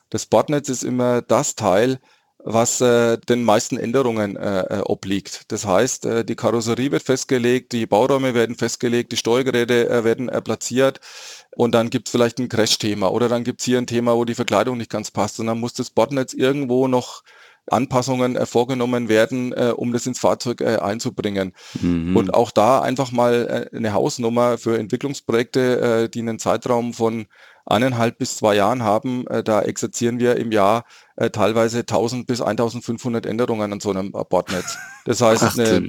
das Bordnetz ist immer das Teil, was äh, den meisten Änderungen äh, äh, obliegt. Das heißt, äh, die Karosserie wird festgelegt, die Bauräume werden festgelegt, die Steuergeräte äh, werden äh, platziert und dann gibt es vielleicht ein Crash-Thema oder dann gibt es hier ein Thema, wo die Verkleidung nicht ganz passt und dann muss das Botnetz irgendwo noch Anpassungen äh, vorgenommen werden, äh, um das ins Fahrzeug äh, einzubringen. Mhm. Und auch da einfach mal äh, eine Hausnummer für Entwicklungsprojekte, äh, die einen Zeitraum von eineinhalb bis zwei Jahren haben. Äh, da exerzieren wir im Jahr äh, teilweise 1000 bis 1500 Änderungen an so einem Bordnetz. Das heißt, Ach, eine,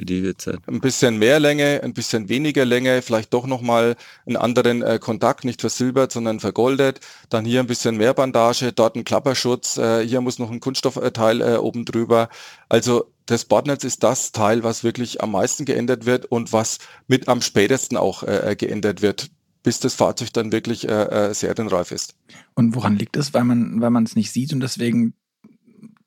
ein bisschen mehr Länge, ein bisschen weniger Länge, vielleicht doch nochmal einen anderen äh, Kontakt, nicht versilbert, sondern vergoldet. Dann hier ein bisschen mehr Bandage, dort ein Klapperschutz, äh, hier muss noch ein Kunststoffteil äh, oben drüber. Also das Bordnetz ist das Teil, was wirklich am meisten geändert wird und was mit am spätesten auch äh, geändert wird bis das Fahrzeug dann wirklich äh, äh serienreif ist. Und woran liegt es, weil man, weil man es nicht sieht und deswegen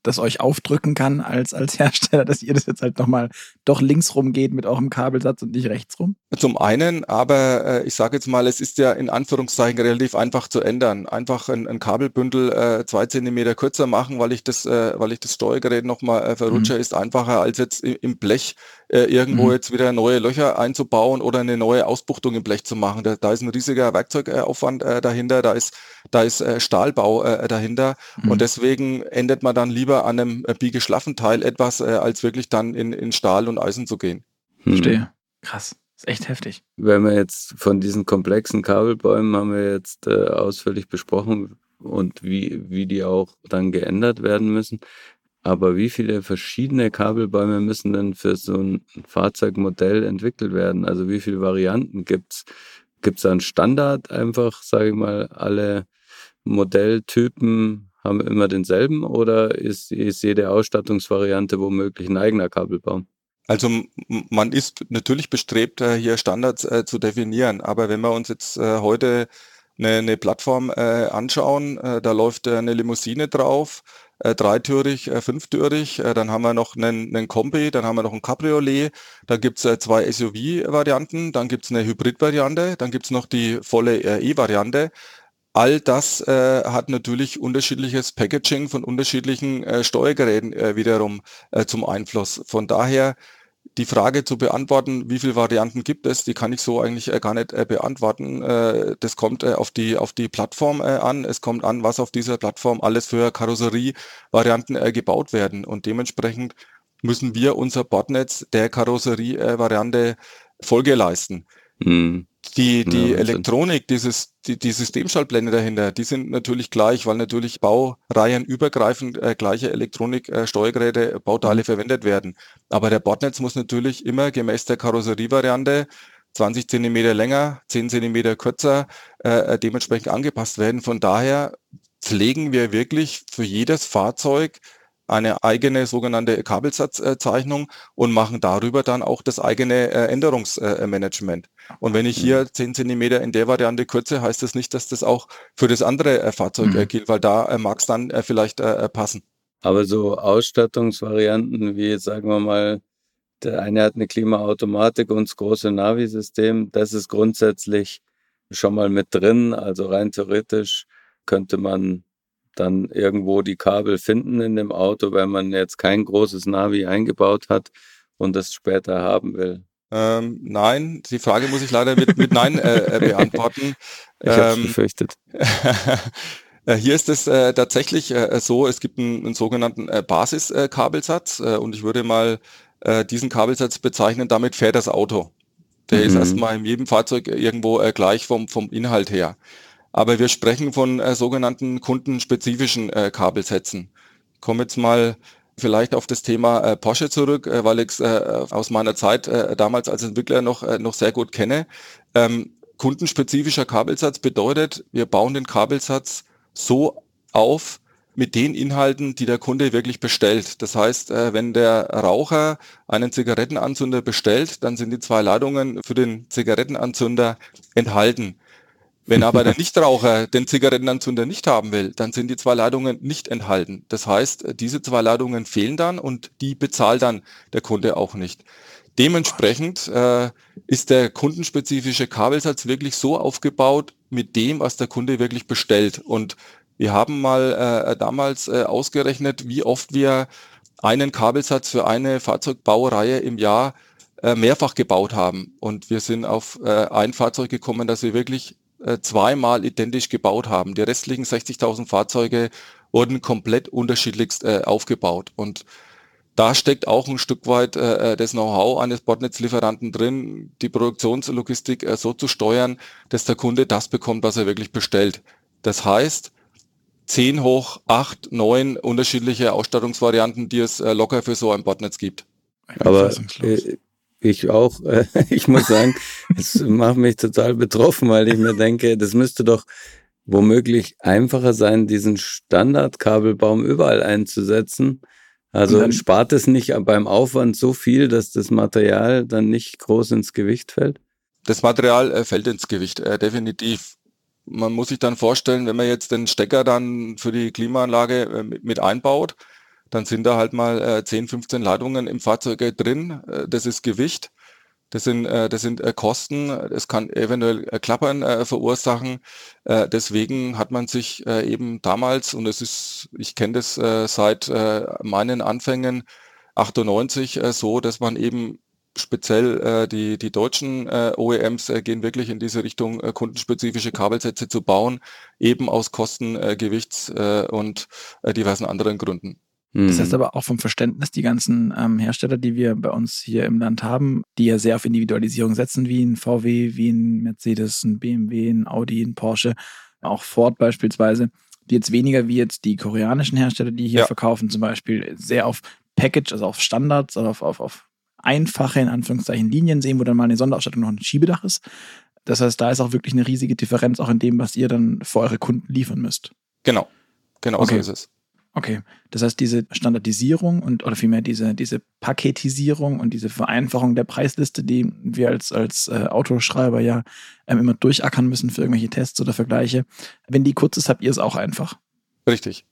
das euch aufdrücken kann als, als Hersteller, dass ihr das jetzt halt nochmal doch links rum geht mit eurem Kabelsatz und nicht rechts rum? Zum einen, aber äh, ich sage jetzt mal, es ist ja in Anführungszeichen relativ einfach zu ändern. Einfach ein, ein Kabelbündel äh, zwei Zentimeter kürzer machen, weil ich das, äh, weil ich das Steuergerät nochmal äh, verrutsche, mhm. ist einfacher als jetzt im Blech äh, irgendwo mhm. jetzt wieder neue Löcher einzubauen oder eine neue Ausbuchtung im Blech zu machen. Da, da ist ein riesiger Werkzeugaufwand äh, dahinter, da ist, da ist äh, Stahlbau äh, dahinter mhm. und deswegen ändert man dann lieber an einem äh, biegeschlaffen Teil etwas, äh, als wirklich dann in, in Stahl und Eisen zu gehen. Hm. Verstehe. Krass. Ist echt heftig. Wenn wir jetzt von diesen komplexen Kabelbäumen haben wir jetzt äh, ausführlich besprochen und wie, wie die auch dann geändert werden müssen. Aber wie viele verschiedene Kabelbäume müssen denn für so ein Fahrzeugmodell entwickelt werden? Also wie viele Varianten gibt's? Gibt's da einen Standard einfach, sage ich mal, alle Modelltypen haben immer denselben oder ist, ist jede Ausstattungsvariante womöglich ein eigener Kabelbaum? Also man ist natürlich bestrebt, äh, hier Standards äh, zu definieren, aber wenn wir uns jetzt äh, heute eine, eine Plattform äh, anschauen, äh, da läuft äh, eine Limousine drauf, äh, dreitürig, äh, fünftürig, äh, dann haben wir noch einen, einen Kombi, dann haben wir noch ein Cabriolet, dann gibt's äh, zwei SUV-Varianten, dann gibt's eine Hybrid-Variante, dann gibt's noch die volle E-Variante. All das äh, hat natürlich unterschiedliches Packaging von unterschiedlichen äh, Steuergeräten äh, wiederum äh, zum Einfluss. Von daher die Frage zu beantworten, wie viele Varianten gibt es, die kann ich so eigentlich äh, gar nicht äh, beantworten. Äh, das kommt auf die auf die Plattform an. Es kommt an, was auf dieser Plattform alles für Karosserievarianten gebaut werden und dementsprechend müssen wir unser Bordnetz der Karosserievariante Folge leisten. Mhm. Die, die ja, Elektronik, dieses, die, die Systemschaltblende dahinter, die sind natürlich gleich, weil natürlich baureihenübergreifend äh, gleiche Elektronik-Steuergeräte, äh, Bauteile mhm. verwendet werden. Aber der Bordnetz muss natürlich immer gemäß der Karosserievariante 20 Zentimeter länger, 10 Zentimeter kürzer, äh, äh, dementsprechend angepasst werden. Von daher pflegen wir wirklich für jedes Fahrzeug eine eigene sogenannte Kabelsatzzeichnung und machen darüber dann auch das eigene äh, Änderungsmanagement. Und wenn ich hier 10 mhm. Zentimeter in der Variante kürze, heißt das nicht, dass das auch für das andere äh, Fahrzeug mhm. gilt, weil da mag es dann vielleicht passen. Aber so Ausstattungsvarianten wie, sagen wir mal, der eine hat eine Klimaautomatik und das große Navi-System, das ist grundsätzlich schon mal mit drin. Also rein theoretisch könnte man dann irgendwo die Kabel finden in dem Auto, wenn man jetzt kein großes Navi eingebaut hat und das später haben will? Ähm, nein, die Frage muss ich leider mit, mit Nein äh, äh beantworten. Ich ähm, habe befürchtet. Äh, hier ist es äh, tatsächlich äh, so, es gibt einen, einen sogenannten äh, Basiskabelsatz äh, und ich würde mal diesen Kabelsatz bezeichnen, damit fährt das Auto. Der mhm. ist erstmal in jedem Fahrzeug irgendwo gleich vom, vom Inhalt her. Aber wir sprechen von äh, sogenannten kundenspezifischen äh, Kabelsätzen. Ich komme jetzt mal vielleicht auf das Thema äh, Porsche zurück, äh, weil ich es äh, aus meiner Zeit äh, damals als Entwickler noch, äh, noch sehr gut kenne. Ähm, kundenspezifischer Kabelsatz bedeutet, wir bauen den Kabelsatz so auf, mit den Inhalten, die der Kunde wirklich bestellt. Das heißt, äh, wenn der Raucher einen Zigarettenanzünder bestellt, dann sind die zwei Ladungen für den Zigarettenanzünder enthalten. Wenn aber der Nichtraucher den Zigarettenanzünder nicht haben will, dann sind die zwei Ladungen nicht enthalten. Das heißt, diese zwei Ladungen fehlen dann und die bezahlt dann der Kunde auch nicht. Dementsprechend äh, ist der kundenspezifische Kabelsatz wirklich so aufgebaut mit dem, was der Kunde wirklich bestellt. Und wir haben mal äh, damals äh, ausgerechnet, wie oft wir einen Kabelsatz für eine Fahrzeugbaureihe im Jahr äh, mehrfach gebaut haben. Und wir sind auf äh, ein Fahrzeug gekommen, das wir wirklich äh, zweimal identisch gebaut haben. Die restlichen 60.000 Fahrzeuge wurden komplett unterschiedlichst äh, aufgebaut. Und da steckt auch ein Stück weit äh, äh das Know-how eines Botnetzlieferanten drin, die Produktionslogistik äh, so zu steuern, dass der Kunde das bekommt, was er wirklich bestellt. Das heißt, 10 hoch 8, 9 unterschiedliche Ausstattungsvarianten, die es äh, locker für so ein Botnetz gibt. Aber äh, ich auch. Äh, ich muss sagen, es macht mich total betroffen, weil ich mir denke, das müsste doch womöglich einfacher sein, diesen Standardkabelbaum überall einzusetzen. Also dann, spart es nicht beim Aufwand so viel, dass das Material dann nicht groß ins Gewicht fällt? Das Material äh, fällt ins Gewicht, äh, definitiv. Man muss sich dann vorstellen, wenn man jetzt den Stecker dann für die Klimaanlage äh, mit, mit einbaut, dann sind da halt mal äh, 10, 15 Ladungen im Fahrzeug drin. Äh, das ist Gewicht. Das sind, äh, das sind äh, Kosten. Es kann eventuell äh, Klappern äh, verursachen. Äh, deswegen hat man sich äh, eben damals, und es ist, ich kenne das äh, seit äh, meinen Anfängen 98 äh, so, dass man eben speziell äh, die, die deutschen äh, OEMs äh, gehen wirklich in diese Richtung, äh, kundenspezifische Kabelsätze zu bauen, eben aus Kosten, äh, Gewichts äh, und äh, diversen anderen Gründen. Das heißt mhm. aber auch vom Verständnis, die ganzen ähm, Hersteller, die wir bei uns hier im Land haben, die ja sehr auf Individualisierung setzen, wie ein VW, wie ein Mercedes, ein BMW, ein Audi, ein Porsche, auch Ford beispielsweise, die jetzt weniger wie jetzt die koreanischen Hersteller, die hier ja. verkaufen, zum Beispiel sehr auf Package, also auf Standards, also auf, auf, auf einfache, in Anführungszeichen, Linien sehen, wo dann mal eine Sonderausstattung noch ein Schiebedach ist. Das heißt, da ist auch wirklich eine riesige Differenz auch in dem, was ihr dann für eure Kunden liefern müsst. Genau, genau okay. so ist es. Okay, das heißt, diese Standardisierung und oder vielmehr diese, diese Paketisierung und diese Vereinfachung der Preisliste, die wir als, als äh, Autoschreiber ja ähm, immer durchackern müssen für irgendwelche Tests oder Vergleiche, wenn die kurz ist, habt ihr es auch einfach. Richtig.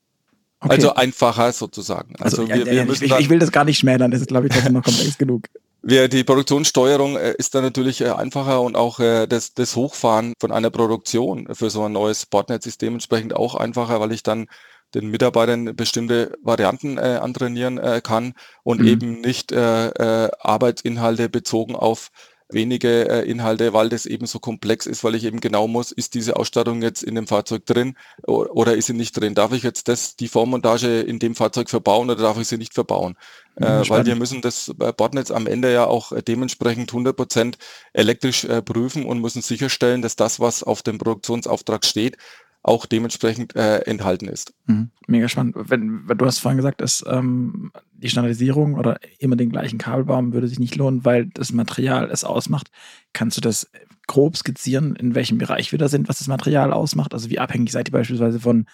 Okay. Also einfacher sozusagen. Also, also wir, ja, wir müssen ich, ich, will das gar nicht schmälern, das ist, glaube ich, trotzdem noch komplex genug. Wir, die Produktionssteuerung äh, ist da natürlich äh, einfacher und auch äh, das, das Hochfahren von einer Produktion für so ein neues Botnet ist dementsprechend auch einfacher, weil ich dann den Mitarbeitern bestimmte Varianten äh, antrainieren äh, kann und mhm. eben nicht äh, äh, Arbeitsinhalte bezogen auf wenige äh, Inhalte, weil das eben so komplex ist, weil ich eben genau muss, ist diese Ausstattung jetzt in dem Fahrzeug drin oder ist sie nicht drin? Darf ich jetzt das, die Vormontage in dem Fahrzeug verbauen oder darf ich sie nicht verbauen? Mhm, äh, weil wir müssen das äh, Bordnetz am Ende ja auch dementsprechend 100 Prozent elektrisch äh, prüfen und müssen sicherstellen, dass das, was auf dem Produktionsauftrag steht, auch dementsprechend äh, enthalten ist. Mhm. Mega spannend. Wenn, wenn, du hast vorhin gesagt, dass ähm, die Standardisierung oder immer den gleichen Kabelbaum würde sich nicht lohnen, weil das Material es ausmacht. Kannst du das grob skizzieren, in welchem Bereich wir da sind, was das Material ausmacht? Also wie abhängig seid ihr beispielsweise von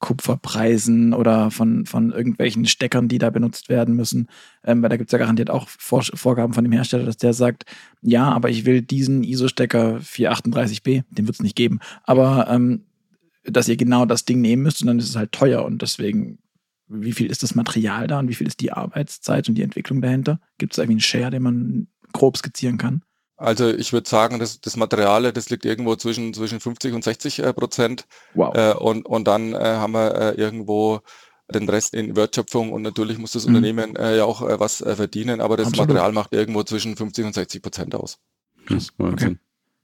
Kupferpreisen oder von, von irgendwelchen Steckern, die da benutzt werden müssen. Ähm, weil da gibt es ja garantiert auch Vor Vorgaben von dem Hersteller, dass der sagt, ja, aber ich will diesen ISO-Stecker 438b, den wird es nicht geben, aber ähm, dass ihr genau das Ding nehmen müsst und dann ist es halt teuer und deswegen, wie viel ist das Material da und wie viel ist die Arbeitszeit und die Entwicklung dahinter? Gibt es irgendwie einen Share, den man grob skizzieren kann? Also ich würde sagen, das, das Material, das liegt irgendwo zwischen, zwischen 50 und 60 äh, Prozent. Wow. Äh, und, und dann äh, haben wir äh, irgendwo den Rest in Wertschöpfung und natürlich muss das mhm. Unternehmen äh, ja auch äh, was verdienen, aber das Absolut. Material macht irgendwo zwischen 50 und 60 Prozent aus. Krass, okay.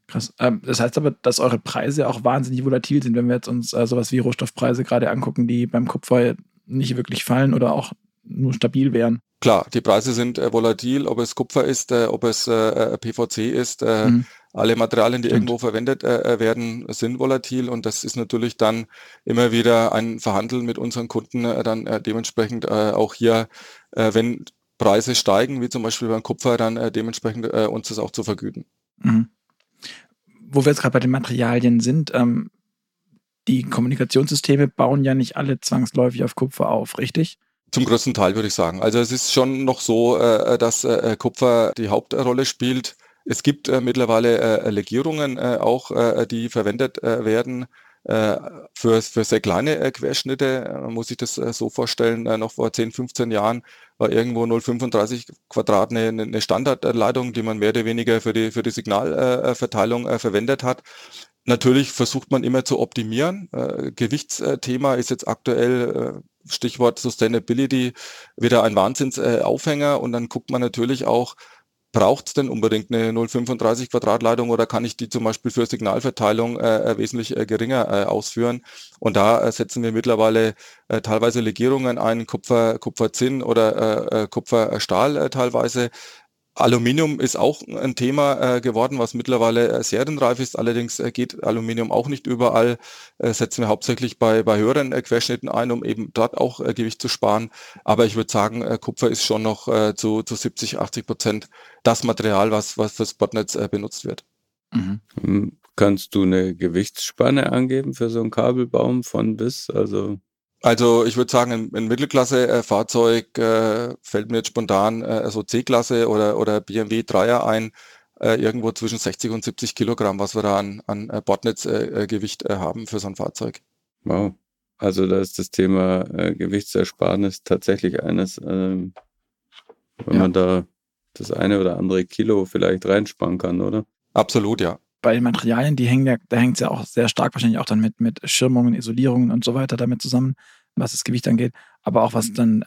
Krass. Ähm, das heißt aber, dass eure Preise auch wahnsinnig volatil sind, wenn wir jetzt uns äh, sowas wie Rohstoffpreise gerade angucken, die beim Kupfer nicht wirklich fallen oder auch nur stabil wären. Klar, die Preise sind äh, volatil, ob es Kupfer ist, äh, ob es äh, PVC ist. Mhm. Alle Materialien, die Stimmt. irgendwo verwendet werden, sind volatil und das ist natürlich dann immer wieder ein Verhandeln mit unseren Kunden, dann dementsprechend auch hier, wenn Preise steigen, wie zum Beispiel beim Kupfer, dann dementsprechend uns das auch zu vergüten. Mhm wo wir jetzt gerade bei den Materialien sind, ähm, die Kommunikationssysteme bauen ja nicht alle zwangsläufig auf Kupfer auf, richtig? Zum größten Teil würde ich sagen. Also es ist schon noch so, äh, dass äh, Kupfer die Hauptrolle spielt. Es gibt äh, mittlerweile äh, Legierungen äh, auch, äh, die verwendet werden für, für sehr kleine äh, Querschnitte. Man muss sich das äh, so vorstellen, äh, noch vor 10, 15 Jahren war irgendwo 0,35 Quadrat eine, eine Standardleitung, die man mehr oder weniger für die, für die Signalverteilung äh, verwendet hat. Natürlich versucht man immer zu optimieren. Äh, Gewichtsthema ist jetzt aktuell, äh, Stichwort Sustainability, wieder ein Wahnsinnsaufhänger. und dann guckt man natürlich auch, braucht es denn unbedingt eine 0,35 Quadratleitung oder kann ich die zum Beispiel für Signalverteilung äh, äh, wesentlich äh, geringer äh, ausführen? Und da äh, setzen wir mittlerweile äh, teilweise Legierungen ein, Kupfer, Kupferzinn oder Kupferstahl teilweise. Aluminium ist auch ein Thema äh, geworden, was mittlerweile äh, serienreif ist. Allerdings äh, geht Aluminium auch nicht überall. Äh, setzen wir hauptsächlich bei, bei höheren äh, Querschnitten ein, um eben dort auch äh, Gewicht zu sparen. Aber ich würde sagen, äh, Kupfer ist schon noch äh, zu, zu 70, 80 Prozent das Material, was, was fürs Botnetz äh, benutzt wird. Mhm. Hm, kannst du eine Gewichtsspanne angeben für so einen Kabelbaum von bis? Also also ich würde sagen, ein, ein Mittelklasse-Fahrzeug äh, fällt mir jetzt spontan äh, so C-Klasse oder, oder BMW 3er ein, äh, irgendwo zwischen 60 und 70 Kilogramm, was wir da an, an äh, Bordnetzgewicht äh, äh, haben für so ein Fahrzeug. Wow. Also da ist das Thema äh, Gewichtsersparnis tatsächlich eines, ähm, wenn ja. man da das eine oder andere Kilo vielleicht reinsparen kann, oder? Absolut, ja bei den Materialien, die hängen ja, da hängt es ja auch sehr stark wahrscheinlich auch dann mit, mit Schirmungen, Isolierungen und so weiter damit zusammen, was das Gewicht angeht, aber auch was dann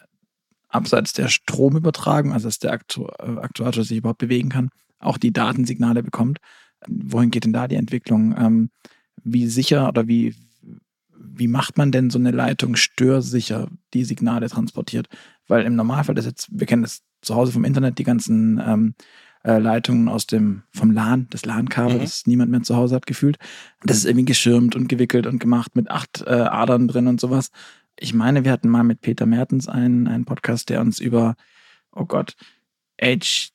abseits der Stromübertragung, also dass der Aktu äh, Aktuator sich überhaupt bewegen kann, auch die Datensignale bekommt. Wohin geht denn da die Entwicklung? Ähm, wie sicher oder wie, wie macht man denn so eine Leitung störsicher die Signale transportiert? Weil im Normalfall, das jetzt, wir kennen das zu Hause vom Internet, die ganzen ähm, äh, Leitungen aus dem, vom LAN, das LAN-Kabel, mhm. das niemand mehr zu Hause hat gefühlt. Das ist irgendwie geschirmt und gewickelt und gemacht mit acht äh, Adern drin und sowas. Ich meine, wir hatten mal mit Peter Mertens einen, einen Podcast, der uns über, oh Gott, HD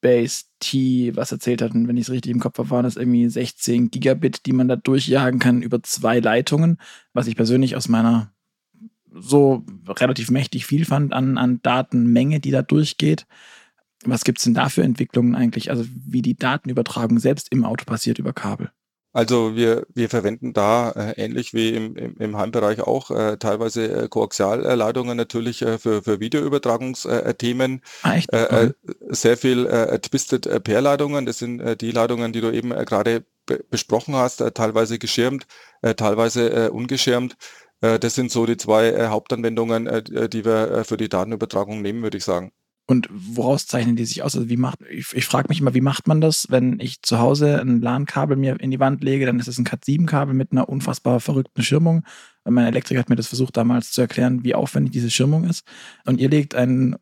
Base T was erzählt hat. Und wenn ich es richtig im Kopf habe, waren das irgendwie 16 Gigabit, die man da durchjagen kann über zwei Leitungen, was ich persönlich aus meiner so relativ mächtig viel fand an, an Datenmenge, die da durchgeht. Was gibt es denn da für Entwicklungen eigentlich? Also wie die Datenübertragung selbst im Auto passiert über Kabel? Also wir, wir verwenden da äh, ähnlich wie im, im, im Heimbereich auch äh, teilweise äh, Koaxialleitungen natürlich äh, für, für Videoübertragungsthemen. Ah? Äh, äh, okay. sehr viel Twisted Pair Leitungen. Das sind die Leitungen, die du eben gerade besprochen hast, teilweise geschirmt, teilweise ungeschirmt. das sind so die zwei Hauptanwendungen, die wir für die Datenübertragung nehmen, würde ich sagen. Und woraus zeichnen die sich aus? Also wie macht, ich, ich frage mich immer, wie macht man das, wenn ich zu Hause ein LAN-Kabel mir in die Wand lege, dann ist es ein Cat7-Kabel mit einer unfassbar verrückten Schirmung. Mein Elektriker hat mir das versucht damals zu erklären, wie aufwendig diese Schirmung ist. Und ihr legt ein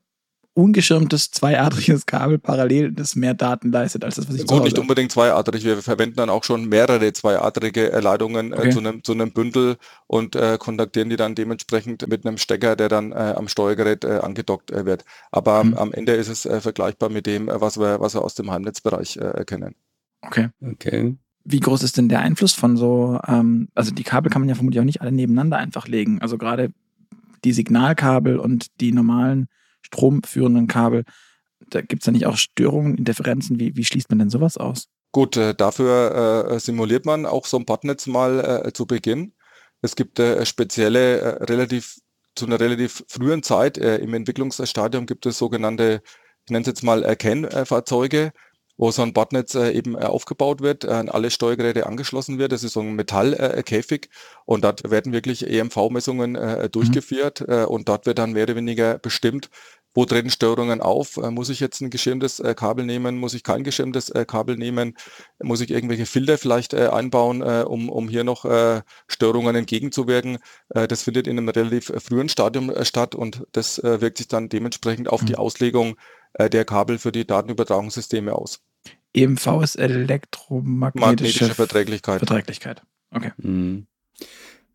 ungeschirmtes zweiadriges Kabel parallel, das mehr Daten leistet als das, was ich Gut, nicht unbedingt zweiadrig. Wir verwenden dann auch schon mehrere zweiadrige Leitungen äh, okay. äh, zu, einem, zu einem Bündel und äh, kontaktieren die dann dementsprechend mit einem Stecker, der dann äh, am Steuergerät äh, angedockt äh, wird. Aber mhm. am Ende ist es vergleichbar mit dem, was wir, was wir aus dem Heimnetzbereich erkennen. Okay. Okay. Wie groß ist denn der Einfluss von so, ähm, also die Kabel kann man ja vermutlich auch nicht alle nebeneinander einfach legen. Also gerade die Signalkabel und die normalen stromführenden Kabel. Da gibt es ja nicht auch Störungen, Interferenzen. Wie, wie schließt man denn sowas aus? Gut, äh, dafür äh, simuliert man auch so ein Botnetz mal äh, zu Beginn. Es gibt äh, spezielle, äh, relativ zu einer relativ frühen Zeit äh, im Entwicklungsstadium gibt es sogenannte, ich nenne es jetzt mal Erkennfahrzeuge, wo so ein Botnetz eben aufgebaut wird, an alle Steuergeräte angeschlossen wird. Das ist so ein Metallkäfig und dort werden wirklich EMV-Messungen mhm. durchgeführt und dort wird dann mehr oder weniger bestimmt, wo treten Störungen auf? Äh, muss ich jetzt ein geschirmtes äh, Kabel nehmen? Muss ich kein geschirmtes äh, Kabel nehmen? Muss ich irgendwelche Filter vielleicht äh, einbauen, äh, um, um hier noch äh, Störungen entgegenzuwirken? das findet in einem relativ frühen Stadium statt und das wirkt sich dann dementsprechend auf mhm. die Auslegung der Kabel für die Datenübertragungssysteme aus. EMV ist elektromagnetische Verträglichkeit. Verträglichkeit. Okay. Mhm.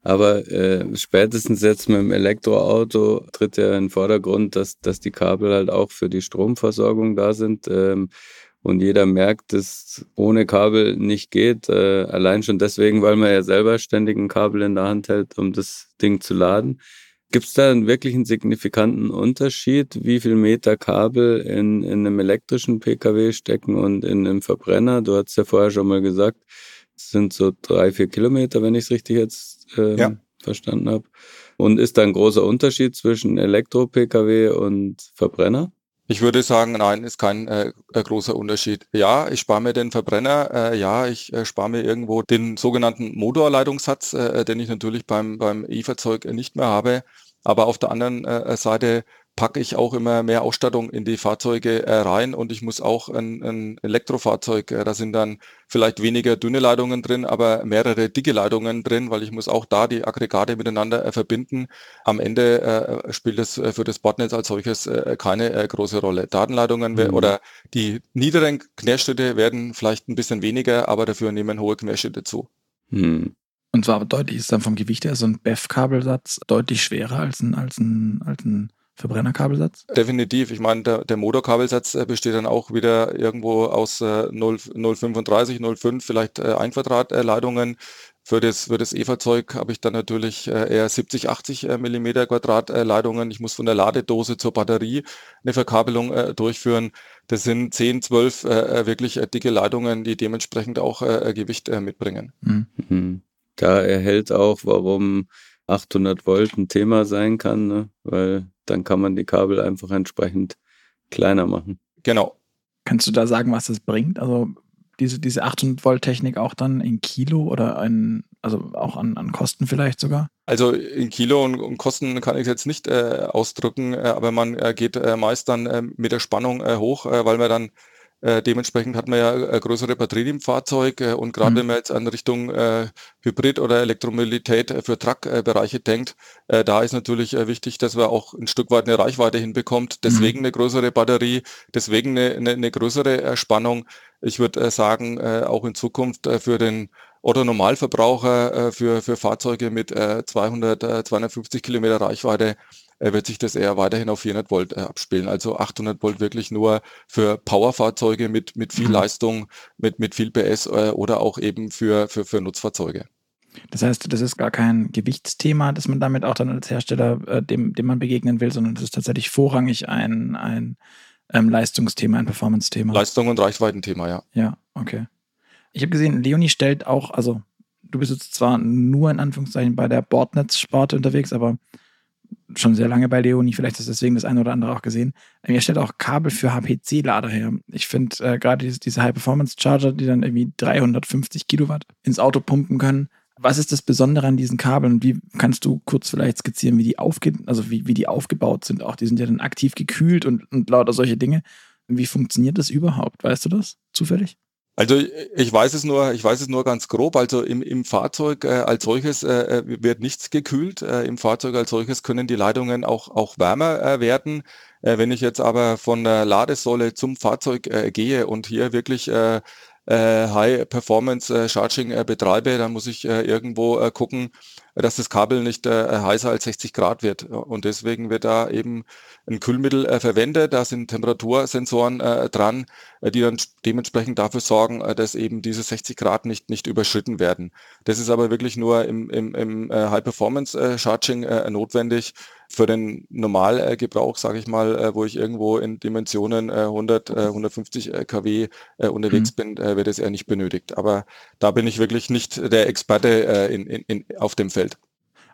Aber äh, spätestens jetzt mit dem Elektroauto tritt ja in den Vordergrund, dass, dass die Kabel halt auch für die Stromversorgung da sind. Ähm, und jeder merkt, dass ohne Kabel nicht geht. Äh, allein schon deswegen, weil man ja selber ständig ein Kabel in der Hand hält, um das Ding zu laden. Gibt es da einen wirklich einen signifikanten Unterschied, wie viel Meter Kabel in, in einem elektrischen Pkw stecken und in einem Verbrenner? Du hast ja vorher schon mal gesagt, es sind so drei, vier Kilometer, wenn ich es richtig jetzt ähm, ja. verstanden habe. Und ist da ein großer Unterschied zwischen Elektro-Pkw und Verbrenner? Ich würde sagen, nein, ist kein äh, äh, großer Unterschied. Ja, ich spare mir den Verbrenner, äh, ja, ich äh, spare mir irgendwo den sogenannten Motorleitungssatz, äh, den ich natürlich beim, beim E-Fahrzeug nicht mehr habe. Aber auf der anderen äh, Seite packe ich auch immer mehr Ausstattung in die Fahrzeuge äh, rein und ich muss auch ein, ein Elektrofahrzeug, äh, da sind dann vielleicht weniger dünne Leitungen drin, aber mehrere dicke Leitungen drin, weil ich muss auch da die Aggregate miteinander äh, verbinden. Am Ende äh, spielt es äh, für das Bordnetz als solches äh, keine große Rolle. Datenleitungen mhm. oder die niederen Querschnitte werden vielleicht ein bisschen weniger, aber dafür nehmen hohe Querschnitte zu. Mhm. Und zwar deutlich ist dann vom Gewicht her so ein BEF-Kabelsatz deutlich schwerer als ein, als ein, als ein Verbrennerkabelsatz? Definitiv. Ich meine, der, der Motorkabelsatz äh, besteht dann auch wieder irgendwo aus äh, 0, 035, 05, vielleicht äh, 1 Quadratleitungen. Für das, für das E-Fahrzeug habe ich dann natürlich äh, eher 70, 80 äh, Millimeter Quadratleitungen. Ich muss von der Ladedose zur Batterie eine Verkabelung durchführen. Das sind 10, 12 äh, wirklich dicke Leitungen, die dementsprechend auch Gewicht mitbringen. Mhm. Da erhält auch, warum 800 Volt ein Thema sein kann, ne? weil dann kann man die Kabel einfach entsprechend kleiner machen. Genau. Kannst du da sagen, was das bringt? Also diese, diese 800 Volt Technik auch dann in Kilo oder ein, also auch an, an Kosten vielleicht sogar? Also in Kilo und, und Kosten kann ich jetzt nicht äh, ausdrücken, äh, aber man äh, geht äh, meist dann äh, mit der Spannung äh, hoch, weil man dann äh, dementsprechend hat man ja äh, größere Batterien im Fahrzeug äh, und gerade mhm. wenn man jetzt an Richtung äh, Hybrid oder Elektromobilität äh, für Truckbereiche denkt, äh, da ist natürlich wichtig, dass man auch ein Stück weit eine Reichweite hinbekommt. Deswegen mhm. eine größere Batterie, deswegen eine, eine, eine größere Spannung. Ich würde sagen, auch in Zukunft für den oder Normalverbraucher für, für Fahrzeuge mit 200, 250 Kilometer Reichweite wird sich das eher weiterhin auf 400 Volt äh, abspielen. Also 800 Volt wirklich nur für Powerfahrzeuge mit, mit viel mhm. Leistung, mit, mit viel PS äh, oder auch eben für, für, für Nutzfahrzeuge. Das heißt, das ist gar kein Gewichtsthema, das man damit auch dann als Hersteller, äh, dem, dem man begegnen will, sondern das ist tatsächlich vorrangig ein, ein ähm, Leistungsthema, ein Performance-Thema. Leistung und Reichweitenthema, ja. Ja, okay. Ich habe gesehen, Leonie stellt auch, also du bist jetzt zwar nur in Anführungszeichen bei der Bordnetz-Sparte unterwegs, aber schon sehr lange bei Leonie, vielleicht ist deswegen das eine oder andere auch gesehen. Er stellt auch Kabel für HPC-Lader her. Ich finde äh, gerade diese, diese High-Performance-Charger, die dann irgendwie 350 Kilowatt ins Auto pumpen können. Was ist das Besondere an diesen Kabeln? Wie kannst du kurz vielleicht skizzieren, wie die, aufge also wie, wie die aufgebaut sind? Auch die sind ja dann aktiv gekühlt und, und lauter solche Dinge. Wie funktioniert das überhaupt? Weißt du das zufällig? Also ich weiß es nur, ich weiß es nur ganz grob. Also im, im Fahrzeug äh, als solches äh, äh, wird nichts gekühlt. Äh, Im Fahrzeug als solches können die Leitungen auch, auch wärmer äh, werden. Äh, wenn ich jetzt aber von der Ladesäule zum Fahrzeug äh, gehe und hier wirklich äh, äh, High Performance äh, Charging äh, betreibe, dann muss ich äh, irgendwo äh, gucken, dass das Kabel nicht äh, heißer als 60 Grad wird. Und deswegen wird da eben ein Kühlmittel äh, verwendet. Da sind Temperatursensoren äh, dran, äh, die dann dementsprechend dafür sorgen, äh, dass eben diese 60 Grad nicht, nicht überschritten werden. Das ist aber wirklich nur im, im, im äh, High-Performance-Charging notwendig. Für den Normalgebrauch, sage ich mal, wo ich irgendwo in Dimensionen 100, 150 kW unterwegs mhm. bin, wird es eher nicht benötigt. Aber da bin ich wirklich nicht der Experte in, in, in, auf dem Feld.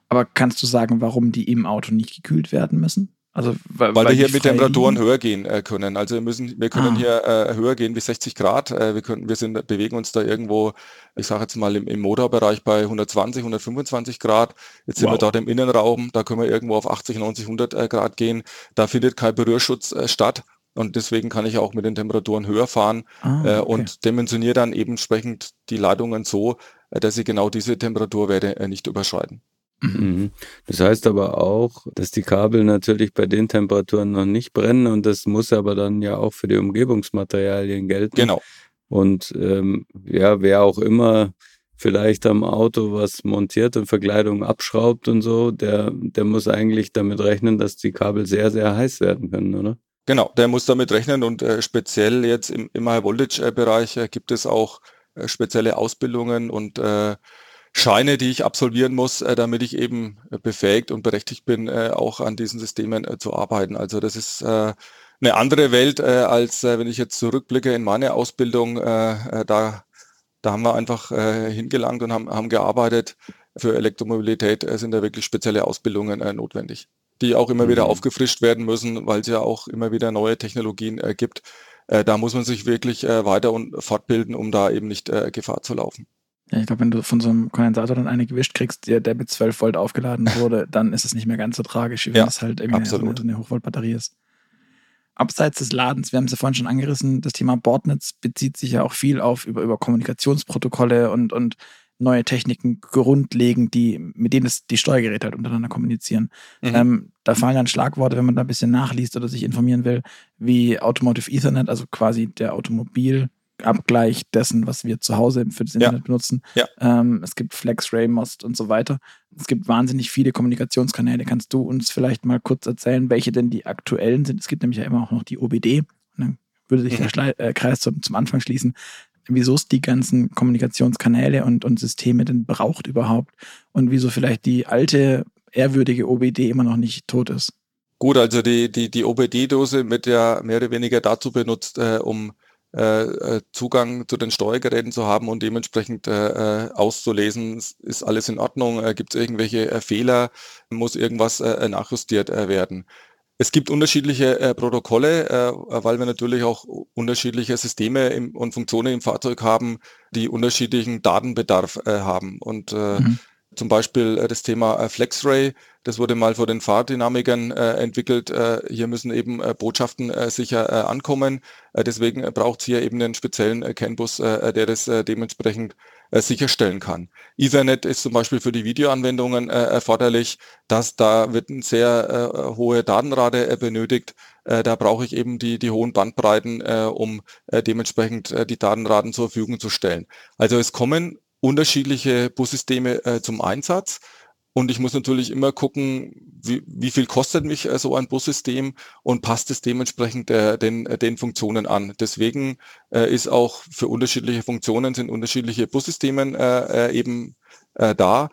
Aber kannst du sagen, warum die im Auto nicht gekühlt werden müssen? Also, weil, weil, wir hier mit Temperaturen höher gehen äh, können. Also wir müssen, wir können ah. hier äh, höher gehen wie 60 Grad. Äh, wir können, wir sind, bewegen uns da irgendwo, ich sage jetzt mal im, im, Motorbereich bei 120, 125 Grad. Jetzt sind wow. wir dort im Innenraum, da können wir irgendwo auf 80, 90, 100 äh, Grad gehen. Da findet kein Berührschutz äh, statt. Und deswegen kann ich auch mit den Temperaturen höher fahren ah, äh, okay. und dimensioniere dann eben entsprechend die Leitungen so, dass sie genau diese Temperaturwerte nicht überschreiten. Mhm. mhm. Das heißt aber auch, dass die Kabel natürlich bei den Temperaturen noch nicht brennen und das muss aber dann ja auch für die Umgebungsmaterialien gelten. Genau. Und ähm, ja, wer auch immer vielleicht am Auto was montiert und Verkleidung abschraubt und so, der, der muss eigentlich damit rechnen, dass die Kabel sehr, sehr heiß werden können, oder? Genau, der muss damit rechnen und äh, speziell jetzt im, im High-Voltage-Bereich äh, gibt es auch äh, spezielle Ausbildungen und äh, Scheine, die ich absolvieren muss, äh, damit ich eben äh, befähigt und berechtigt bin, äh, auch an diesen Systemen zu arbeiten. Also das ist eine andere Welt, als wenn ich jetzt zurückblicke in meine Ausbildung. Da, da haben wir einfach hingelangt und haben, haben gearbeitet. Für Elektromobilität sind da wirklich spezielle Ausbildungen notwendig, die auch immer mhm. wieder aufgefrischt werden müssen, weil es ja auch immer wieder neue Technologien gibt. Da muss man sich wirklich weiter und fortbilden, um da eben nicht Gefahr zu laufen. Ja, ich glaube, wenn du von so einem Kondensator dann eine gewischt kriegst, der, der mit 12 Volt aufgeladen wurde, dann ist es nicht mehr ganz so tragisch, wie wenn ja, es halt irgendwie eine, eine Hochvoltbatterie ist. Abseits des Ladens, wir haben es ja vorhin schon angerissen, das Thema Bordnetz bezieht sich ja auch viel auf über, über Kommunikationsprotokolle und, und neue Techniken grundlegend, die, mit denen es die Steuergeräte halt untereinander kommunizieren. Mhm. Ähm, da fallen dann Schlagworte, wenn man da ein bisschen nachliest oder sich informieren will, wie Automotive Ethernet, also quasi der Automobil- Abgleich dessen, was wir zu Hause für das Internet ja. benutzen. Ja. Ähm, es gibt Flex, Most und so weiter. Es gibt wahnsinnig viele Kommunikationskanäle. Kannst du uns vielleicht mal kurz erzählen, welche denn die aktuellen sind? Es gibt nämlich ja immer auch noch die OBD. Und dann würde sich mhm. der äh, Kreis zum, zum Anfang schließen. Wieso es die ganzen Kommunikationskanäle und, und Systeme denn braucht überhaupt? Und wieso vielleicht die alte, ehrwürdige OBD immer noch nicht tot ist? Gut, also die, die, die OBD-Dose wird ja mehr oder weniger dazu benutzt, äh, um äh, äh, Zugang zu den Steuergeräten zu haben und dementsprechend äh, auszulesen, ist alles in Ordnung, gibt es irgendwelche Fehler, muss irgendwas nachjustiert werden. Es gibt unterschiedliche Protokolle, weil wir natürlich auch unterschiedliche Systeme im, und Funktionen im Fahrzeug haben, die unterschiedlichen Datenbedarf haben. Und mhm. Zum Beispiel äh, das Thema äh, FlexRay, das wurde mal vor den Fahrdynamikern äh, entwickelt. Hier müssen eben Botschaften sicher ankommen. deswegen braucht es hier eben einen speziellen CAN-Bus, der das dementsprechend sicherstellen kann. Ethernet ist zum Beispiel für die Videoanwendungen erforderlich. dass da wird eine sehr hohe Datenrate benötigt. da brauche ich eben die, die hohen Bandbreiten, um dementsprechend die Datenraten zur Verfügung zu stellen. Also es kommen unterschiedliche Bussysteme äh, zum Einsatz. Und ich muss natürlich immer gucken, wie, wie viel kostet mich äh, so ein Bussystem und passt es dementsprechend äh, den, äh, den Funktionen an. Deswegen äh, ist auch für unterschiedliche Funktionen sind unterschiedliche Bussystemen äh, äh, eben äh, da,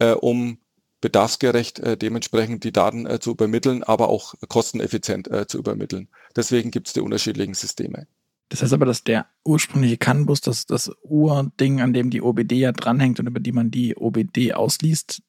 äh, um bedarfsgerecht äh, dementsprechend die Daten äh, zu übermitteln, aber auch kosteneffizient äh, zu übermitteln. Deswegen gibt es die unterschiedlichen Systeme. Das heißt aber, dass der ursprüngliche CAN-Bus, das, das Urding, an dem die OBD ja dranhängt und über die man die OBD ausliest,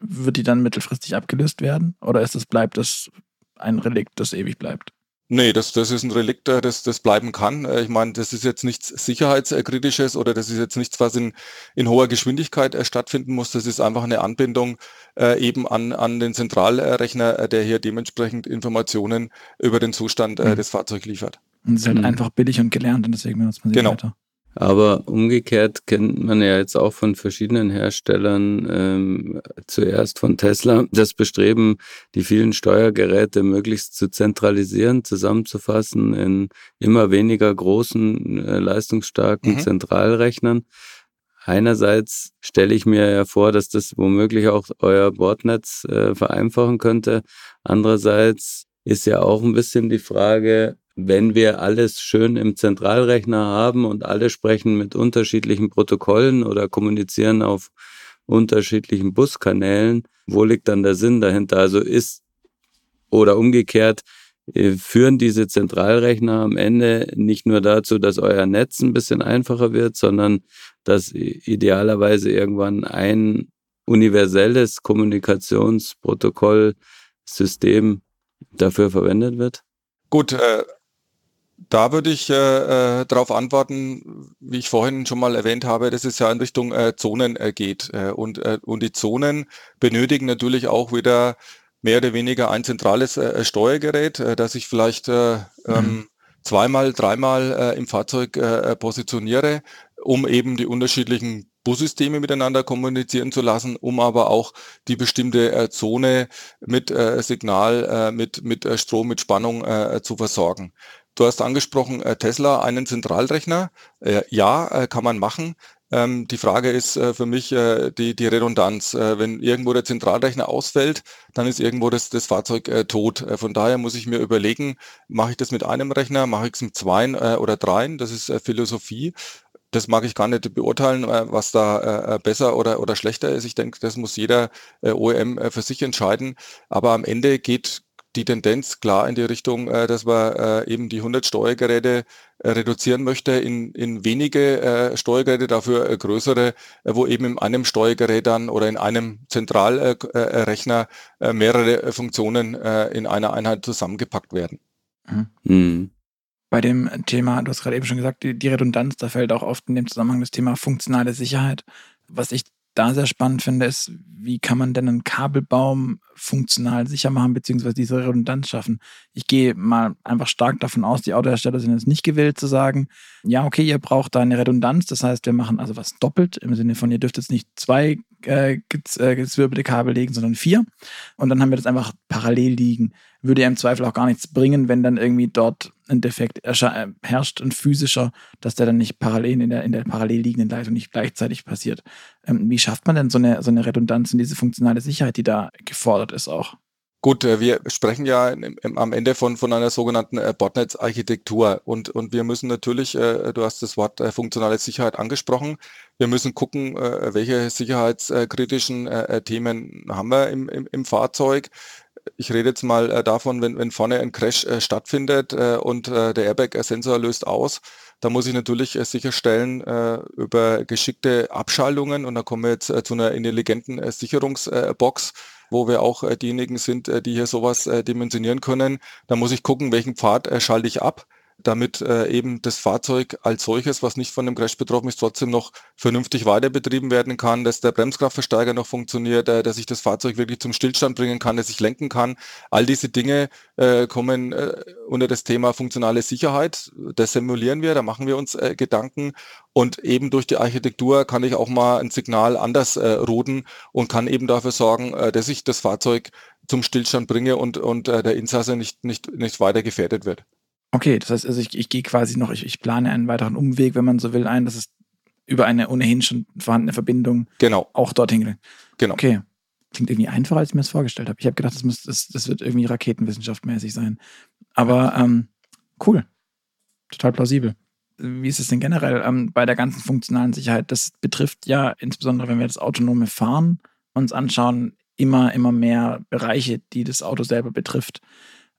wird die dann mittelfristig abgelöst werden? Oder ist das, bleibt das ein Relikt, das ewig bleibt? Nee, das, das ist ein Relikt, äh, das, das bleiben kann. Äh, ich meine, das ist jetzt nichts Sicherheitskritisches oder das ist jetzt nichts, was in, in hoher Geschwindigkeit äh, stattfinden muss. Das ist einfach eine Anbindung äh, eben an, an den Zentralrechner, der hier dementsprechend Informationen über den Zustand äh, mhm. des Fahrzeugs liefert. Und es ist halt mhm. einfach billig und gelernt und deswegen benutzt man sie genau. weiter. Aber umgekehrt kennt man ja jetzt auch von verschiedenen Herstellern, ähm, zuerst von Tesla, das Bestreben, die vielen Steuergeräte möglichst zu zentralisieren, zusammenzufassen in immer weniger großen, äh, leistungsstarken mhm. Zentralrechnern. Einerseits stelle ich mir ja vor, dass das womöglich auch euer Bordnetz äh, vereinfachen könnte. Andererseits ist ja auch ein bisschen die Frage, wenn wir alles schön im Zentralrechner haben und alle sprechen mit unterschiedlichen Protokollen oder kommunizieren auf unterschiedlichen Buskanälen, wo liegt dann der Sinn dahinter? Also ist oder umgekehrt, äh, führen diese Zentralrechner am Ende nicht nur dazu, dass euer Netz ein bisschen einfacher wird, sondern dass idealerweise irgendwann ein universelles Kommunikationsprotokollsystem dafür verwendet wird? Gut, äh, da würde ich äh, äh, darauf antworten, wie ich vorhin schon mal erwähnt habe, dass es ja in Richtung äh, Zonen äh, geht. Äh, und, äh, und die Zonen benötigen natürlich auch wieder mehr oder weniger ein zentrales äh, Steuergerät, äh, das ich vielleicht äh, ähm, mhm. zweimal, dreimal äh, im Fahrzeug äh, positioniere, um eben die unterschiedlichen Bussysteme miteinander kommunizieren zu lassen, um aber auch die bestimmte äh, Zone mit äh, Signal, äh, mit, mit äh, Strom, mit Spannung äh, zu versorgen. Du hast angesprochen, äh, Tesla, einen Zentralrechner. Äh, ja, äh, kann man machen. Ähm, die Frage ist äh, für mich äh, die, die Redundanz. Äh, wenn irgendwo der Zentralrechner ausfällt, dann ist irgendwo das, das Fahrzeug tot. Von daher muss ich mir überlegen, mache ich das mit einem Rechner, mache ich es mit zweien oder dreien? Das ist Philosophie. Das mag ich gar nicht beurteilen, was da besser oder, oder schlechter ist. Ich denke, das muss jeder OEM für sich entscheiden. Aber am Ende geht, die Tendenz klar in die Richtung, äh, dass man äh, eben die 100 Steuergeräte äh, reduzieren möchte in, in wenige äh, Steuergeräte, dafür äh, größere, äh, wo eben in einem Steuergerät dann oder in einem Zentralrechner äh, äh, mehrere Funktionen äh, in einer Einheit zusammengepackt werden. Mhm. Mhm. Bei dem Thema, du hast gerade eben schon gesagt, die, die Redundanz, da fällt auch oft in dem Zusammenhang das Thema funktionale Sicherheit. Was ich da sehr spannend finde, ist, wie kann man denn einen Kabelbaum funktional sicher machen, beziehungsweise diese Redundanz schaffen. Ich gehe mal einfach stark davon aus, die Autohersteller sind jetzt nicht gewillt zu sagen, ja, okay, ihr braucht da eine Redundanz, das heißt, wir machen also was doppelt, im Sinne von, ihr dürft jetzt nicht zwei äh, äh gezwirbelte Kabel legen, sondern vier. Und dann haben wir das einfach parallel liegen. Würde ja im Zweifel auch gar nichts bringen, wenn dann irgendwie dort ein Defekt äh, herrscht, ein physischer, dass der dann nicht parallel in der, in der parallel liegenden Leitung nicht gleichzeitig passiert. Ähm, wie schafft man denn so eine, so eine Redundanz und diese funktionale Sicherheit, die da gefordert ist auch? Gut, äh, wir sprechen ja am Ende von, von einer sogenannten äh, Botnetz-Architektur und, und wir müssen natürlich, du hast das Wort funktionale Sicherheit angesprochen, wir müssen gucken, welche sicherheitskritischen Themen haben wir im, im, im Fahrzeug. Ich rede jetzt mal äh, davon, wenn, wenn vorne ein Crash äh, stattfindet äh, und äh, der Airbag-Sensor löst aus, da muss ich natürlich äh, sicherstellen äh, über geschickte Abschaltungen. Und da kommen wir jetzt zu einer intelligenten Sicherungsbox, wo wir auch diejenigen sind, die hier sowas dimensionieren können. Da muss ich gucken, welchen Pfad schalte ich ab damit äh, eben das Fahrzeug als solches, was nicht von dem Crash betroffen ist, trotzdem noch vernünftig weiter betrieben werden kann, dass der Bremskraftversteiger noch funktioniert, äh, dass ich das Fahrzeug wirklich zum Stillstand bringen kann, dass ich lenken kann. All diese Dinge äh, kommen äh, unter das Thema funktionale Sicherheit. Das simulieren wir, da machen wir uns äh, Gedanken und eben durch die Architektur kann ich auch mal ein Signal anders äh, routen und kann eben dafür sorgen, äh, dass ich das Fahrzeug zum Stillstand bringe und, und äh, der Insasse nicht, nicht, nicht weiter gefährdet wird. Okay, das heißt, also ich, ich gehe quasi noch, ich, ich plane einen weiteren Umweg, wenn man so will, ein, dass es über eine ohnehin schon vorhandene Verbindung genau. auch dorthin geht. Genau. Okay. klingt irgendwie einfacher, als ich mir das vorgestellt habe. Ich habe gedacht, das, muss, das, das wird irgendwie raketenwissenschaftmäßig sein. Aber ähm, cool. Total plausibel. Wie ist es denn generell ähm, bei der ganzen funktionalen Sicherheit? Das betrifft ja insbesondere, wenn wir das autonome Fahren uns anschauen, immer, immer mehr Bereiche, die das Auto selber betrifft.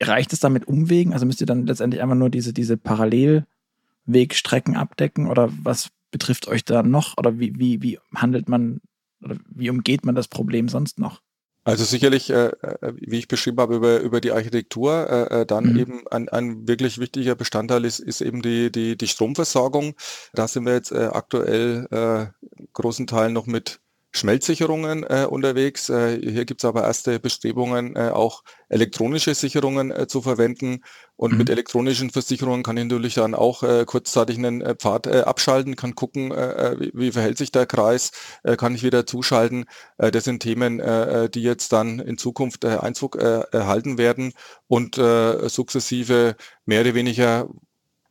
Reicht es damit Umwegen? Also müsst ihr dann letztendlich einfach nur diese, diese Parallelwegstrecken abdecken oder was betrifft euch da noch? Oder wie, wie, wie handelt man oder wie umgeht man das Problem sonst noch? Also sicherlich, äh, äh, wie ich beschrieben habe, über, über die Architektur, äh, äh, dann mhm. eben ein, ein wirklich wichtiger Bestandteil ist, ist eben die, die, die Stromversorgung. Da sind wir jetzt äh, aktuell äh, großen Teilen noch mit Schmelzsicherungen äh, unterwegs. Äh, hier gibt es aber erste Bestrebungen, äh, auch elektronische Sicherungen äh, zu verwenden. Und mhm. mit elektronischen Versicherungen kann ich natürlich dann auch äh, kurzzeitig einen äh, Pfad äh, abschalten, kann gucken, äh, wie, wie verhält sich der Kreis, äh, kann ich wieder zuschalten. Äh, das sind Themen, äh, die jetzt dann in Zukunft äh, Einzug äh, erhalten werden und äh, sukzessive mehr oder weniger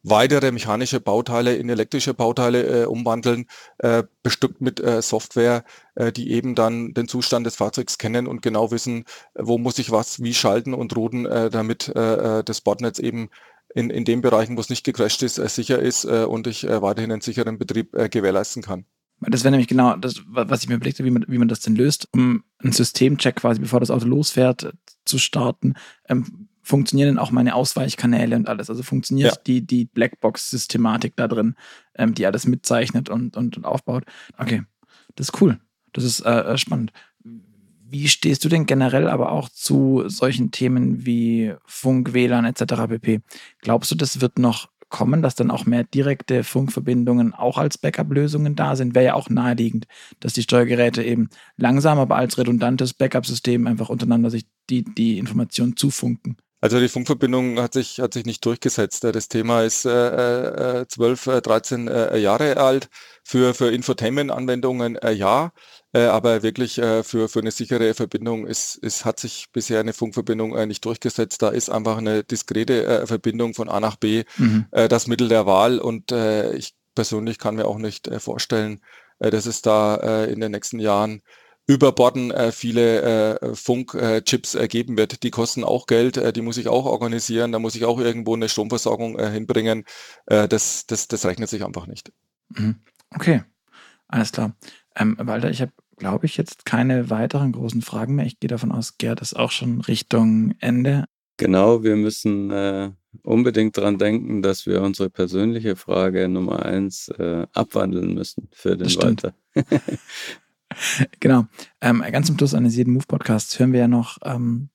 weitere mechanische Bauteile in elektrische Bauteile äh, umwandeln, äh, bestückt mit äh, Software, äh, die eben dann den Zustand des Fahrzeugs kennen und genau wissen, wo muss ich was wie schalten und routen, äh, damit äh, äh das Bordnetz eben in, in den Bereichen, wo es nicht gecrashed ist, äh, sicher ist äh, und ich äh, weiterhin einen sicheren Betrieb äh, gewährleisten kann. Das wäre nämlich genau das, was ich mir überlegte, wie man, wie man das denn löst, um einen Systemcheck quasi, bevor das Auto losfährt, zu starten. Ähm, funktionieren denn auch meine Ausweichkanäle und alles? Also funktioniert ja. die, die Blackbox-Systematik da drin, ähm, die alles mitzeichnet und, und, und, aufbaut? Okay, das ist cool. Das ist äh, äh spannend. Wie stehst du denn generell aber auch zu solchen Themen wie Funk, WLAN etc. pp? Glaubst du, das wird noch kommen, dass dann auch mehr direkte Funkverbindungen auch als Backup-Lösungen da sind? Wäre ja auch naheliegend, dass die Steuergeräte eben langsam, aber als redundantes Backup-System einfach untereinander sich die, die Informationen zufunken. Also die Funkverbindung hat sich, hat sich nicht durchgesetzt. Das Thema ist äh, äh, 12, 13 äh, äh, Jahre alt. Für, für Infotainment-Anwendungen äh, ja, äh, aber wirklich äh, für, für eine sichere Verbindung ist, ist, hat sich bisher eine Funkverbindung äh, nicht durchgesetzt. Da ist einfach eine diskrete äh, Verbindung von A nach B mhm. äh, das Mittel der Wahl und äh, ich persönlich kann mir auch nicht äh, vorstellen, äh, dass es da äh, in den nächsten Jahren über Borden äh, viele äh, Funkchips äh, geben wird. Die kosten auch Geld, äh, die muss ich auch organisieren, da muss ich auch irgendwo eine Stromversorgung äh, hinbringen. Äh, das, das, das rechnet sich einfach nicht. Mhm. Okay, alles klar. Ähm, Walter, ich habe, glaube ich, jetzt keine weiteren großen Fragen mehr. Ich gehe davon aus, Gerd ist auch schon Richtung Ende. Genau, wir müssen äh, unbedingt daran denken, dass wir unsere persönliche Frage Nummer eins äh, abwandeln müssen für den Walter. genau. Ähm, ganz zum Schluss eines jeden Move-Podcasts hören wir ja noch, ähm,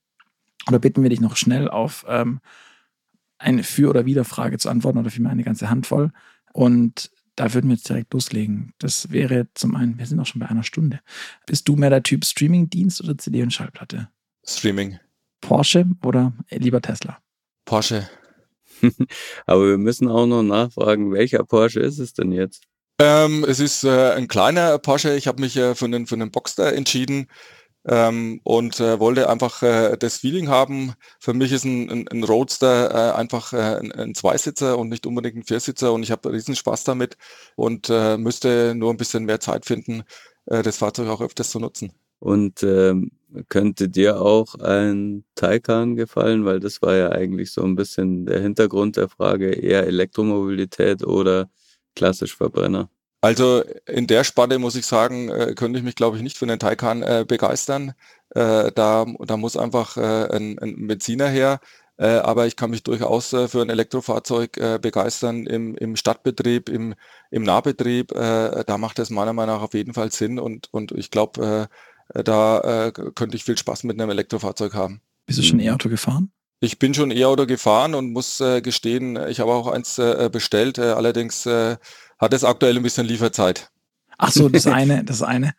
oder bitten wir dich noch schnell auf ähm, eine Für- oder Wider-Frage zu antworten oder vielmehr eine ganze Handvoll. Und da würden wir jetzt direkt loslegen. Das wäre zum einen, wir sind auch schon bei einer Stunde. Bist du mehr der Typ Streaming-Dienst oder CD und Schallplatte? Streaming. Porsche oder lieber Tesla? Porsche. Aber wir müssen auch noch nachfragen, welcher Porsche ist es denn jetzt? Ähm, es ist äh, ein kleiner Porsche. Ich habe mich äh, für, einen, für einen Boxster entschieden ähm, und äh, wollte einfach äh, das Feeling haben. Für mich ist ein, ein, ein Roadster äh, einfach äh, ein, ein, Zweisitzer und nicht unbedingt ein Viersitzer und ich habe riesen Spaß damit und müsste nur ein bisschen mehr Zeit finden, das Fahrzeug auch öfters zu nutzen. Und ähm, könnte dir auch ein Taycan gefallen, weil das war ja eigentlich so ein bisschen der Hintergrund der Frage, eher Elektromobilität oder klassisch Verbrenner. Also in der Spanne muss ich sagen, äh, könnte ich mich, glaube ich, nicht für den Taycan äh, begeistern. Äh, da, da muss einfach äh, ein, ein Benziner her. Äh, aber ich kann mich durchaus äh, für ein Elektrofahrzeug begeistern im, im Stadtbetrieb, im, im Nahbetrieb. da macht es meiner Meinung nach auf jeden Fall Sinn und, und ich glaube, da könnte ich viel Spaß mit einem Elektrofahrzeug haben. Bist du schon E-Auto gefahren? Ich bin schon E-Auto gefahren und muss gestehen, ich habe auch eins bestellt. allerdings hat es aktuell ein bisschen Lieferzeit. Ach so, das eine, das eine.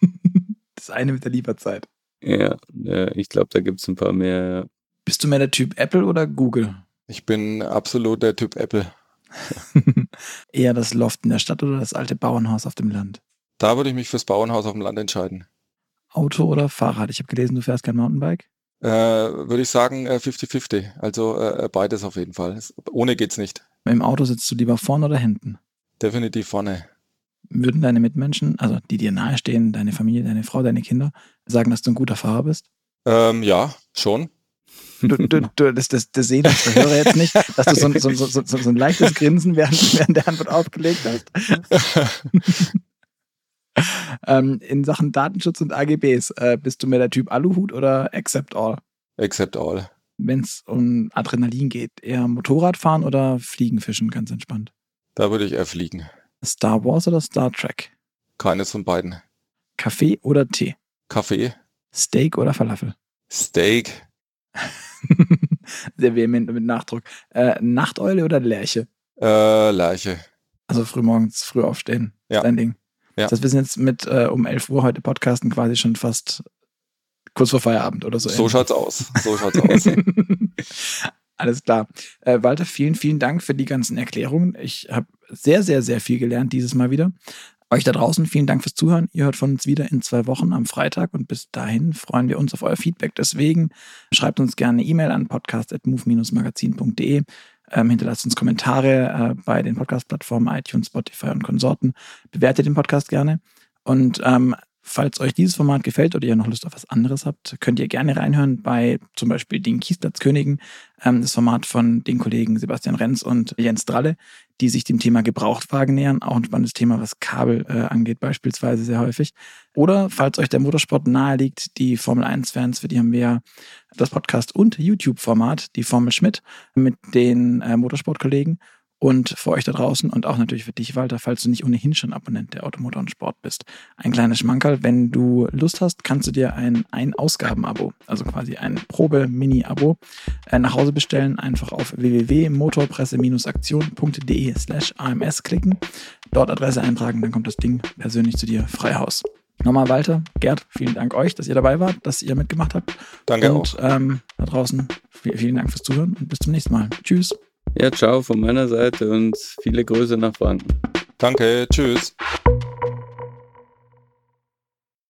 das eine mit der Lieferzeit. Ja, ja ich glaube, da gibt es ein paar mehr. Bist du mehr der Typ Apple oder Google? Ich bin absolut der Typ Apple. Eher das Loft in der Stadt oder das alte Bauernhaus auf dem Land? Da würde ich mich fürs Bauernhaus auf dem Land entscheiden. Auto oder Fahrrad? Ich habe gelesen, du fährst kein Mountainbike. Äh, würde ich sagen 50-50. Äh, also äh, beides auf jeden Fall. Ohne geht's nicht. Im Auto sitzt du lieber vorne oder hinten? Definitiv vorne. Würden deine Mitmenschen, also die dir nahestehen, deine Familie, deine Frau, deine Kinder, sagen, dass du ein guter Fahrer bist? Ähm, ja, schon. Du, du, du, das, das, das sehe ich, das höre jetzt nicht, dass du so ein, so, so, so, so ein leichtes Grinsen während, während der Antwort aufgelegt hast. ähm, in Sachen Datenschutz und AGBs, äh, bist du mehr der Typ Aluhut oder Accept All? Accept All. Wenn es um Adrenalin geht, eher Motorrad fahren oder Fliegen fischen, ganz entspannt? Da würde ich eher fliegen. Star Wars oder Star Trek? Keines von beiden. Kaffee oder Tee? Kaffee. Steak oder Falafel? Steak. Sehr vehement mit Nachdruck. Äh, Nachteule oder Lerche? Äh, Lerche. Also frühmorgens früh aufstehen. Ja. Dein Ding. Ja. Das heißt, wir sind jetzt mit äh, um 11 Uhr heute podcasten quasi schon fast kurz vor Feierabend oder so. So schaut's aus. So schaut's aus. Alles klar. Äh, Walter, vielen, vielen Dank für die ganzen Erklärungen. Ich habe sehr, sehr, sehr viel gelernt dieses Mal wieder. Euch da draußen vielen Dank fürs Zuhören. Ihr hört von uns wieder in zwei Wochen am Freitag und bis dahin freuen wir uns auf euer Feedback. Deswegen schreibt uns gerne eine E-Mail an podcast.move-magazin.de. Ähm, hinterlasst uns Kommentare äh, bei den Podcast-Plattformen iTunes, Spotify und Konsorten. Bewertet den Podcast gerne. Und ähm, Falls euch dieses Format gefällt oder ihr noch Lust auf was anderes habt, könnt ihr gerne reinhören bei zum Beispiel den Kiesplatzkönigen, ähm, das Format von den Kollegen Sebastian Renz und Jens Dralle, die sich dem Thema Gebrauchtwagen nähern. Auch ein spannendes Thema, was Kabel äh, angeht, beispielsweise sehr häufig. Oder falls euch der Motorsport nahe liegt, die Formel 1-Fans, für die haben wir ja das Podcast- und YouTube-Format, die Formel Schmidt, mit den äh, Motorsportkollegen und für euch da draußen und auch natürlich für dich, Walter, falls du nicht ohnehin schon Abonnent der Automotor und Sport bist. Ein kleines Schmankerl, wenn du Lust hast, kannst du dir ein Ein-Ausgaben-Abo, also quasi ein Probe-Mini-Abo, äh, nach Hause bestellen. Einfach auf www.motorpresse-aktion.de slash AMS klicken, dort Adresse eintragen, dann kommt das Ding persönlich zu dir frei Haus. Nochmal Walter, Gerd, vielen Dank euch, dass ihr dabei wart, dass ihr mitgemacht habt. Danke und, auch. Ähm, da draußen, vielen Dank fürs Zuhören und bis zum nächsten Mal. Tschüss. Ja, ciao von meiner Seite und viele Grüße nach Franken. Danke, tschüss.